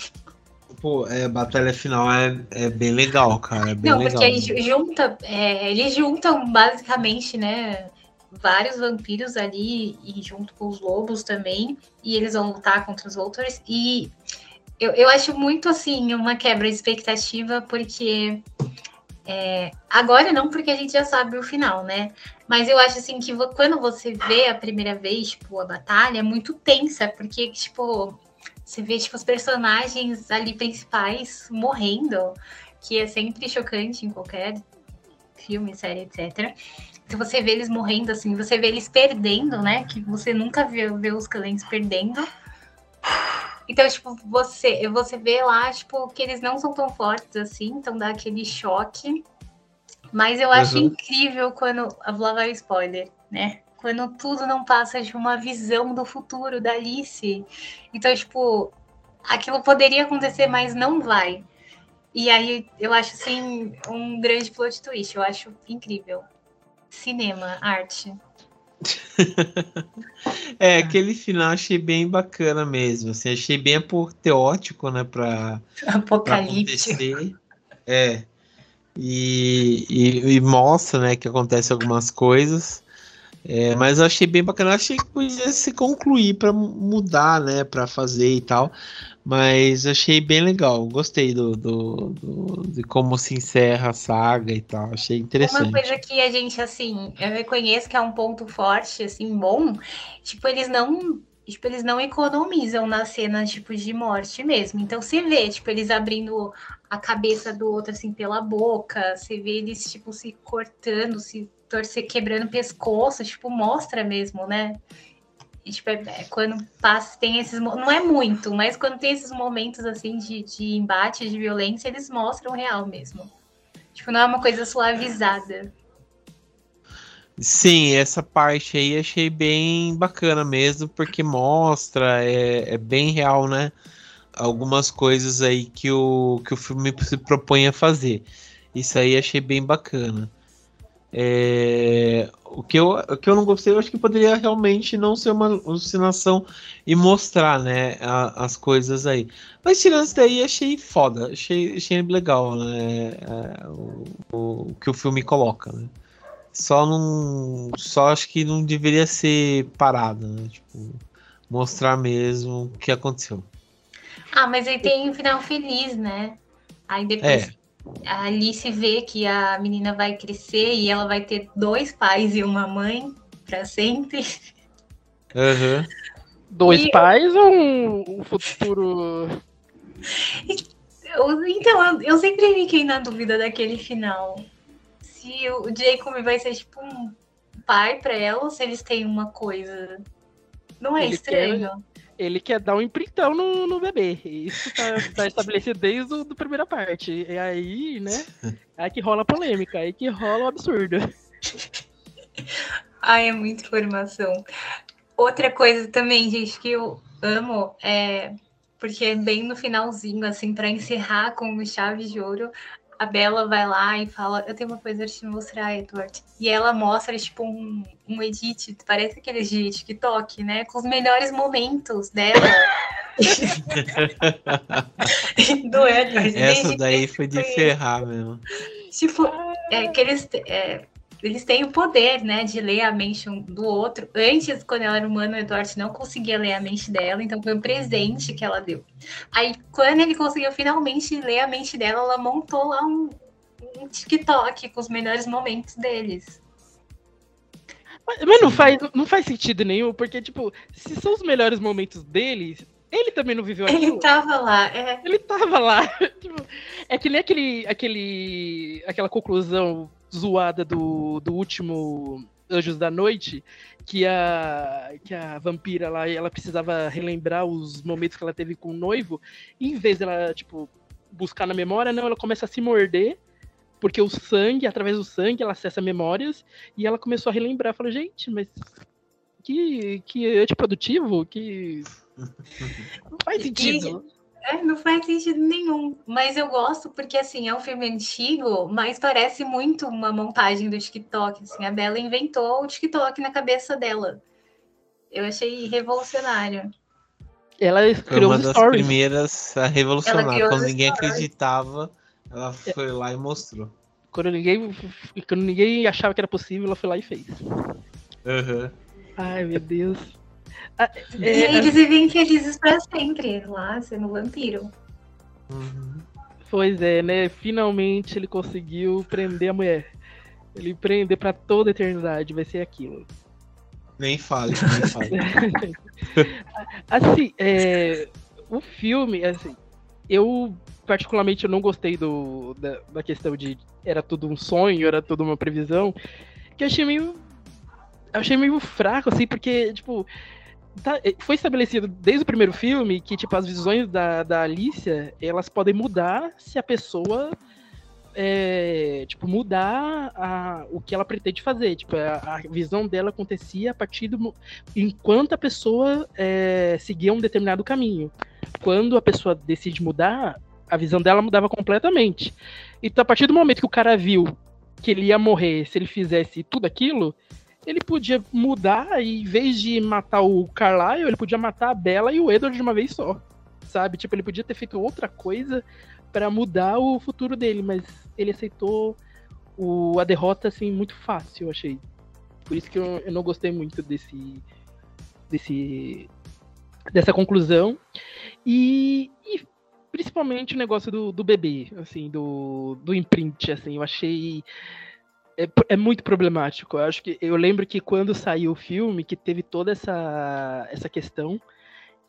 Speaker 1: Pô, é, a batalha final é, é bem legal, cara. É bem
Speaker 2: Não,
Speaker 1: legal.
Speaker 2: porque eles juntam, é, eles juntam basicamente, né? Vários vampiros ali e junto com os lobos também. E eles vão lutar contra os Voltors. E eu, eu acho muito assim uma quebra de expectativa, porque é, agora não, porque a gente já sabe o final, né? Mas eu acho assim que quando você vê a primeira vez, tipo, a batalha, é muito tensa, porque, tipo, você vê, tipo, os personagens ali principais morrendo, que é sempre chocante em qualquer filme, série, etc. Você vê eles morrendo, assim, você vê eles perdendo, né? Que você nunca vê, vê os clientes perdendo. Então, tipo, você, você vê lá, tipo, que eles não são tão fortes assim, então dá aquele choque. Mas eu acho uhum. incrível quando. Lá vai o spoiler, né? quando tudo não passa de uma visão do futuro da Alice. Então, tipo, aquilo poderia acontecer, mas não vai. E aí eu acho assim um grande plot twist, eu acho incrível. Cinema, arte.
Speaker 1: é, aquele final achei bem bacana mesmo, assim, achei bem apoteótico, né, para
Speaker 2: apocalipse.
Speaker 1: É. E, e, e, mostra, né, que acontece algumas coisas. É, mas eu achei bem bacana. Eu achei que podia se concluir para mudar, né? Para fazer e tal. Mas achei bem legal. Gostei do, do, do, de como se encerra a saga e tal. Achei interessante.
Speaker 2: Uma coisa que a gente, assim, eu reconheço que é um ponto forte, assim, bom. Tipo, eles não. Tipo, eles não economizam nas cenas, tipo, de morte mesmo. Então, você vê, tipo, eles abrindo a cabeça do outro, assim, pela boca. Você vê eles, tipo, se cortando, se torcer, quebrando pescoço, tipo, mostra mesmo, né? Tipo, é, quando passa, tem esses. Não é muito, mas quando tem esses momentos assim de, de embate, de violência, eles mostram real mesmo. Tipo, não é uma coisa suavizada.
Speaker 1: Sim, essa parte aí achei bem bacana mesmo, porque mostra, é, é bem real, né? Algumas coisas aí que o, que o filme se propõe a fazer. Isso aí achei bem bacana. É, o, que eu, o que eu não gostei, eu acho que poderia realmente não ser uma alucinação e mostrar, né, a, as coisas aí. Mas tirando isso daí, achei foda, achei, achei legal, né, é, o, o, que o filme coloca, né. Só não. Só acho que não deveria ser parado, né? Tipo, mostrar mesmo o que aconteceu.
Speaker 2: Ah, mas aí tem um final feliz, né? Aí depois é. A Alice vê que a menina vai crescer e ela vai ter dois pais e uma mãe para sempre.
Speaker 1: Uhum.
Speaker 3: Dois e pais ou um, um futuro.
Speaker 2: Então, eu sempre fiquei na dúvida daquele final. Se o Jacob vai ser tipo um pai para ela ou se eles têm uma coisa. Não é Ele estranho?
Speaker 3: Quer ele quer dar um empreitão no, no bebê. Isso tá, tá estabelecido desde a primeira parte. E aí, né? É aí que rola a polêmica, aí que rola o absurdo.
Speaker 2: Ai, é muita informação. Outra coisa também, gente, que eu amo é porque é bem no finalzinho, assim, para encerrar com chave de ouro, a Bela vai lá e fala: Eu tenho uma coisa pra te mostrar, Edward. E ela mostra, tipo, um, um edit, parece aquele de TikTok, né? Com os melhores momentos dela. do Edward.
Speaker 1: Essa daí foi de ferrar mesmo.
Speaker 2: Tipo, é, que eles, é, eles têm o poder, né, de ler a mente um do outro. Antes, quando ela era humana, o Edward não conseguia ler a mente dela, então foi um presente que ela deu. Aí, quando ele conseguiu finalmente ler a mente dela, ela montou lá um, um TikTok com os melhores momentos deles.
Speaker 3: Mas não faz, não faz sentido nenhum, porque, tipo, se são os melhores momentos deles, ele também não viveu
Speaker 2: aquilo. Ele tava lá, é.
Speaker 3: Ele tava lá. tipo, é que nem aquele, aquele, aquela conclusão zoada do, do último Anjos da Noite, que a, que a vampira lá, ela precisava relembrar os momentos que ela teve com o noivo, e em vez dela, tipo, buscar na memória, não, ela começa a se morder, porque o sangue, através do sangue, ela acessa memórias, e ela começou a relembrar. Falou, gente, mas que, que antiprodutivo, que. Não faz sentido.
Speaker 2: É, não faz sentido nenhum. Mas eu gosto porque, assim, é um filme antigo, mas parece muito uma montagem do TikTok. Assim, a Bela inventou o TikTok na cabeça dela. Eu achei revolucionário.
Speaker 3: Ela
Speaker 1: foi uma das stories. primeiras a revolucionar. Quando ninguém stories. acreditava, ela foi lá e mostrou.
Speaker 3: Quando ninguém, quando ninguém achava que era possível, ela foi lá e fez.
Speaker 1: Uhum.
Speaker 3: Ai, meu Deus.
Speaker 2: Ah, é, e eles vivem felizes para sempre lá, sendo vampiro.
Speaker 1: Uhum.
Speaker 3: Pois é, né? Finalmente ele conseguiu prender a mulher. Ele prender para toda a eternidade, vai ser aquilo.
Speaker 1: Nem fale, nem fale.
Speaker 3: assim, é, o filme, assim, eu particularmente eu não gostei do, da, da, questão de era tudo um sonho, era tudo uma previsão, que eu achei meio eu achei meio fraco, assim, porque, tipo, tá, é, foi estabelecido desde o primeiro filme que, tipo, as visões da, da Alicia, elas podem mudar se a pessoa, é, tipo, mudar a, o que ela pretende fazer. Tipo, a, a visão dela acontecia a partir do... enquanto a pessoa é, seguia um determinado caminho. Quando a pessoa decide mudar, a visão dela mudava completamente. Então, a partir do momento que o cara viu que ele ia morrer se ele fizesse tudo aquilo, ele podia mudar e em vez de matar o Carlyle, ele podia matar a Bella e o Edward de uma vez só. Sabe? Tipo, ele podia ter feito outra coisa para mudar o futuro dele, mas ele aceitou o, a derrota assim muito fácil, eu achei. Por isso que eu, eu não gostei muito desse desse dessa conclusão. E, e principalmente o negócio do, do bebê, assim, do, do imprint, assim, eu achei é, é, muito problemático. Eu acho que eu lembro que quando saiu o filme, que teve toda essa, essa questão,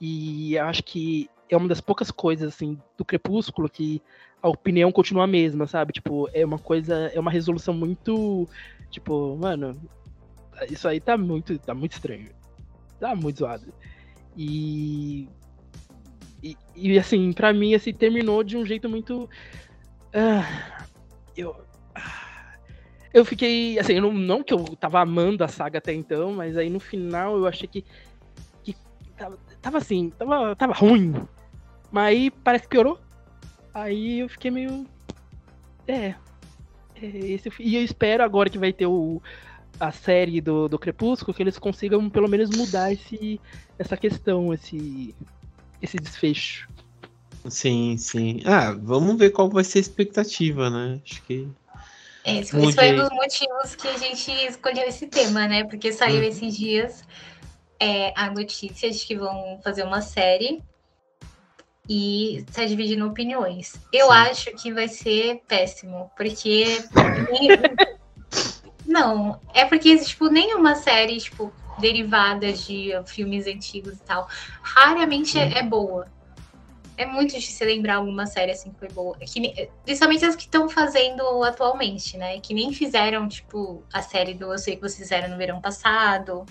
Speaker 3: e acho que é uma das poucas coisas assim do Crepúsculo que a opinião continua a mesma, sabe? Tipo, é uma coisa, é uma resolução muito, tipo, mano, isso aí tá muito, tá muito estranho. Tá muito zoado. E e, e assim, para mim assim terminou de um jeito muito uh, eu eu fiquei, assim, não, não que eu tava amando a saga até então, mas aí no final eu achei que, que tava, tava assim, tava, tava ruim. Mas aí parece que piorou. Aí eu fiquei meio. É. é esse, e eu espero agora que vai ter o, a série do, do Crepúsculo que eles consigam pelo menos mudar esse, essa questão, esse, esse desfecho.
Speaker 1: Sim, sim. Ah, vamos ver qual vai ser a expectativa, né? Acho que.
Speaker 2: É, esse foi um dos motivos que a gente escolheu esse tema, né? Porque saiu hum. esses dias é, a notícia de que vão fazer uma série e está dividindo opiniões. Eu Sim. acho que vai ser péssimo, porque. Não, é porque, tipo, nenhuma série, tipo, derivada de filmes antigos e tal, raramente é, é boa. É muito difícil lembrar alguma série assim que foi boa. Que, principalmente as que estão fazendo atualmente, né? Que nem fizeram, tipo, a série do Eu Sei Que Vocês Fizeram no verão passado.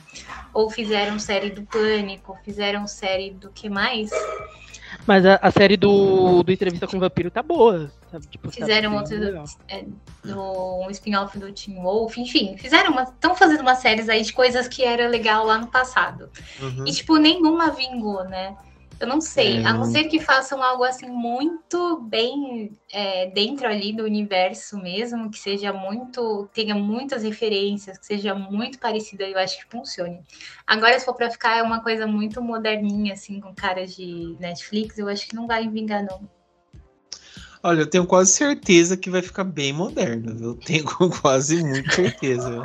Speaker 2: Ou fizeram série do Pânico, fizeram série do que mais?
Speaker 3: Mas a, a, série do, do Entrevista com o Vampiro tá boa. Sabe?
Speaker 2: Tipo, tá fizeram tá outro é, do, um spin-off do Teen Wolf, enfim, fizeram uma. Estão fazendo umas séries aí de coisas que era legal lá no passado. Uhum. E, tipo, nenhuma vingou, né? Eu não sei, é, a não ser que façam algo assim muito bem é, dentro ali do universo mesmo, que seja muito, tenha muitas referências, que seja muito parecida, eu acho que funcione. Agora, se for para ficar é uma coisa muito moderninha, assim, com cara de Netflix, eu acho que não vai vingar, não.
Speaker 1: Olha, eu tenho quase certeza que vai ficar bem moderno, eu tenho quase muita certeza.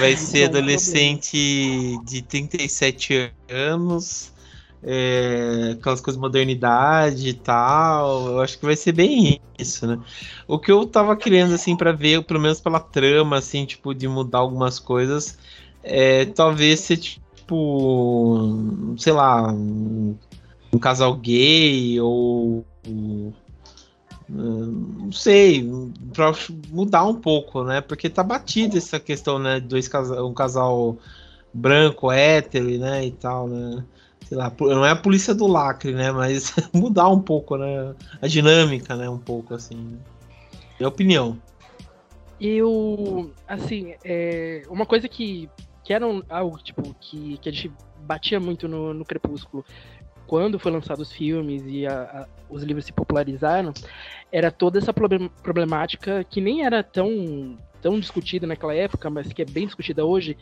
Speaker 1: Vai ser adolescente de 37 anos é, aquelas coisas de modernidade e tal. Eu acho que vai ser bem isso, né? O que eu tava querendo, assim, para ver, pelo menos pela trama, assim, tipo, de mudar algumas coisas, é talvez ser, tipo, sei lá, um, um casal gay ou. Não sei, para mudar um pouco, né? Porque tá batida essa questão, né? Dois casal, um casal branco, hétero, né? E tal, né? Sei lá, não é a polícia do lacre, né? Mas mudar um pouco, né? A dinâmica, né? Um pouco, assim. Né? Minha opinião.
Speaker 3: Eu, assim, é, uma coisa que, que era um, algo, tipo, que, que a gente batia muito no, no Crepúsculo, quando foi lançado os filmes e a, a, os livros se popularizaram, era toda essa problemática que nem era tão, tão discutida naquela época, mas que é bem discutida hoje,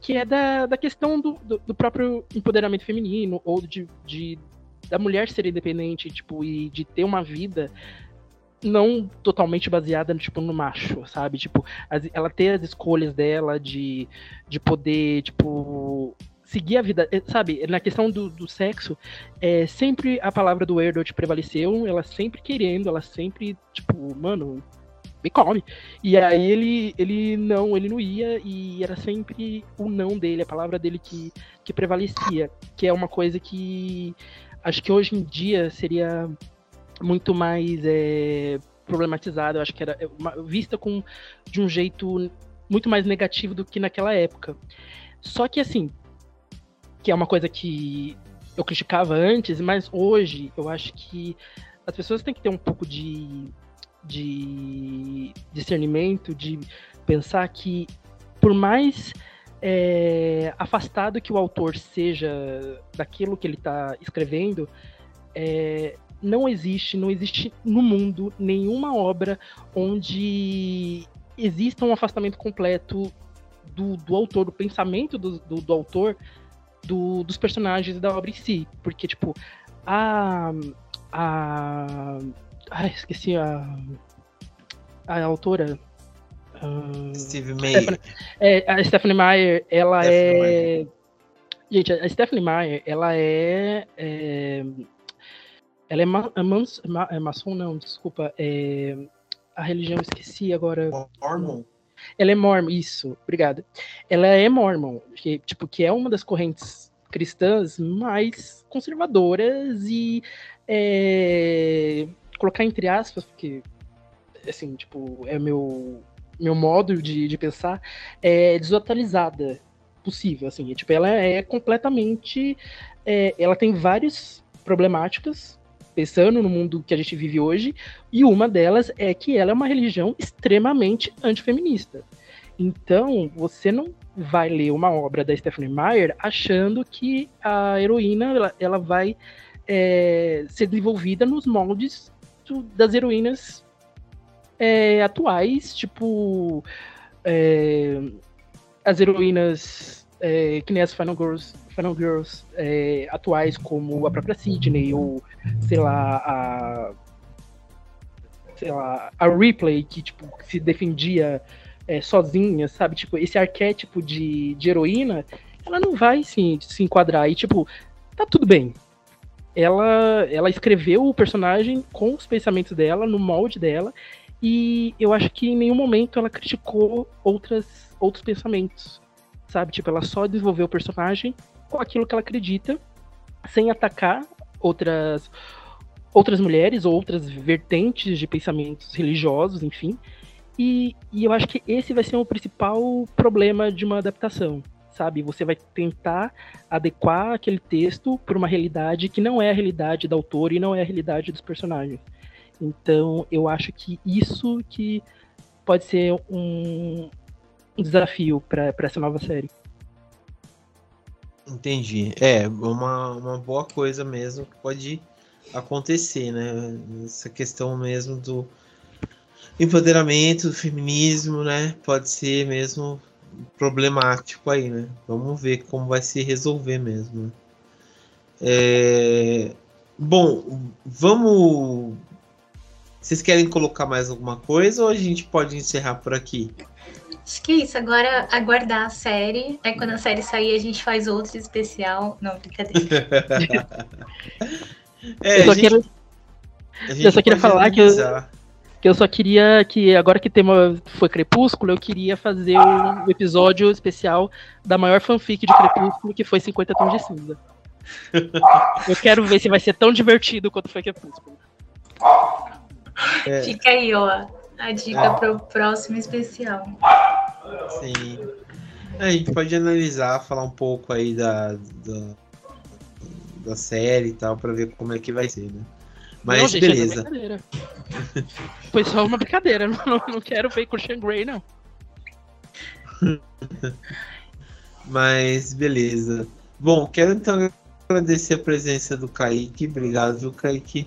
Speaker 3: que é da, da questão do, do, do próprio empoderamento feminino, ou de, de, da mulher ser independente, tipo, e de ter uma vida não totalmente baseada tipo no macho, sabe? Tipo, as, ela ter as escolhas dela de, de poder, tipo, seguir a vida, eh, sabe? Na questão do, do sexo, é sempre a palavra do Erdot prevaleceu, ela sempre querendo, ela sempre, tipo, mano, me come. E aí ele, ele não, ele não ia e era sempre o não dele, a palavra dele que, que prevalecia, que é uma coisa que acho que hoje em dia seria muito mais é, problematizada, eu acho que era é, uma, vista com de um jeito muito mais negativo do que naquela época. Só que assim, que é uma coisa que eu criticava antes, mas hoje eu acho que as pessoas têm que ter um pouco de de discernimento, de pensar que, por mais é, afastado que o autor seja daquilo que ele está escrevendo, é, não existe, não existe no mundo nenhuma obra onde exista um afastamento completo do, do autor, do pensamento do, do, do autor, do, dos personagens da obra em si. Porque, tipo, a. a Ai, esqueci a. A autora.
Speaker 1: Uh, Steve Meyer.
Speaker 3: É, a Stephanie Meyer, ela Stephanie é. Meyer. Gente, a Stephanie Meyer, ela é. é ela é, ma, é, mans, ma, é maçom, não, desculpa. É, a religião, esqueci agora.
Speaker 1: Mormon.
Speaker 3: Ela é mormon, isso, obrigada. Ela é mormon, que, tipo, que é uma das correntes cristãs mais conservadoras e é, colocar entre aspas, porque assim, tipo, é meu meu modo de, de pensar é desatualizada possível, assim, é, tipo, ela é completamente é, ela tem várias problemáticas pensando no mundo que a gente vive hoje, e uma delas é que ela é uma religião extremamente antifeminista. Então, você não vai ler uma obra da Stephanie Meyer achando que a heroína ela, ela vai é, ser desenvolvida nos moldes das heroínas é, atuais, tipo é, as heroínas é, que nem as Final Girls, Final Girls é, atuais, como a própria Sidney, ou sei lá, a sei lá, a Ripley, que tipo, se defendia é, sozinha, sabe? Tipo, esse arquétipo de, de heroína, ela não vai se, se enquadrar. E, tipo, tá tudo bem. Ela, ela escreveu o personagem com os pensamentos dela, no molde dela, e eu acho que em nenhum momento ela criticou outras, outros pensamentos, sabe? Tipo, ela só desenvolveu o personagem com aquilo que ela acredita, sem atacar outras outras mulheres, outras vertentes de pensamentos religiosos, enfim. E, e eu acho que esse vai ser o principal problema de uma adaptação, sabe? Você vai tentar adequar aquele texto para uma realidade que não é a realidade do autor e não é a realidade dos personagens. Então, eu acho que isso que pode ser um, desafio para essa nova série.
Speaker 1: Entendi. É, uma, uma boa coisa mesmo que pode acontecer, né? Essa questão mesmo do empoderamento, do feminismo, né? Pode ser mesmo problemático aí, né? Vamos ver como vai se resolver mesmo. Né? É... Bom, vamos. Vocês querem colocar mais alguma coisa ou a gente pode encerrar por aqui?
Speaker 2: Acho que é isso. Agora aguardar a série. Aí quando a série sair, a gente faz outro especial. Não, brincadeira.
Speaker 3: É, eu só, gente, quero... eu só queria falar que eu, que eu só queria que, agora que o tema foi Crepúsculo, eu queria fazer um episódio especial da maior fanfic de Crepúsculo, que foi 50 Tons de Cinza. eu quero ver se vai ser tão divertido quanto foi Crepúsculo.
Speaker 2: É. Fica aí, ó, a dica é. pro próximo especial.
Speaker 1: Sim. É, a gente pode analisar, falar um pouco aí da, da da série e tal, pra ver como é que vai ser, né? Mas não, beleza.
Speaker 3: Foi só uma brincadeira, não, não quero ver Christian Grey, não.
Speaker 1: Mas beleza. Bom, quero então agradecer a presença do Kaique. Obrigado, viu, Kaique?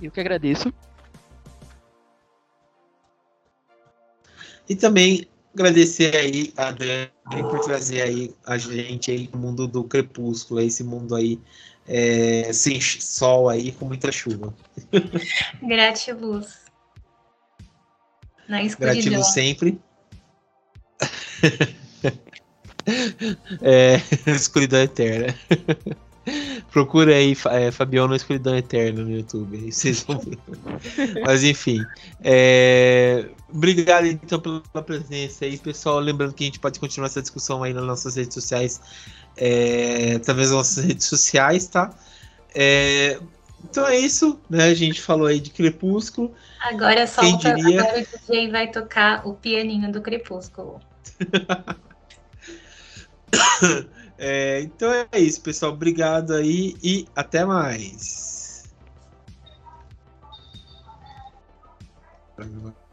Speaker 3: Eu que agradeço.
Speaker 1: E também agradecer aí a Dani por trazer aí a gente aí no mundo do crepúsculo, esse mundo aí é, sem sol aí, com muita chuva.
Speaker 2: Gratiluz. Na escuridão.
Speaker 1: Gratiluz sempre. é, escuridão eterna. Procura aí é, Fabiano Escuridão Eterna no YouTube, vocês vão ver. Mas enfim. É, obrigado então pela presença aí, pessoal. Lembrando que a gente pode continuar essa discussão aí nas nossas redes sociais é, através das nossas redes sociais, tá? É, então é isso, né? A gente falou aí de Crepúsculo.
Speaker 2: Agora solta, diria... agora o DJ vai tocar o pianinho do Crepúsculo.
Speaker 1: é, então é isso, pessoal. Obrigado aí e até mais.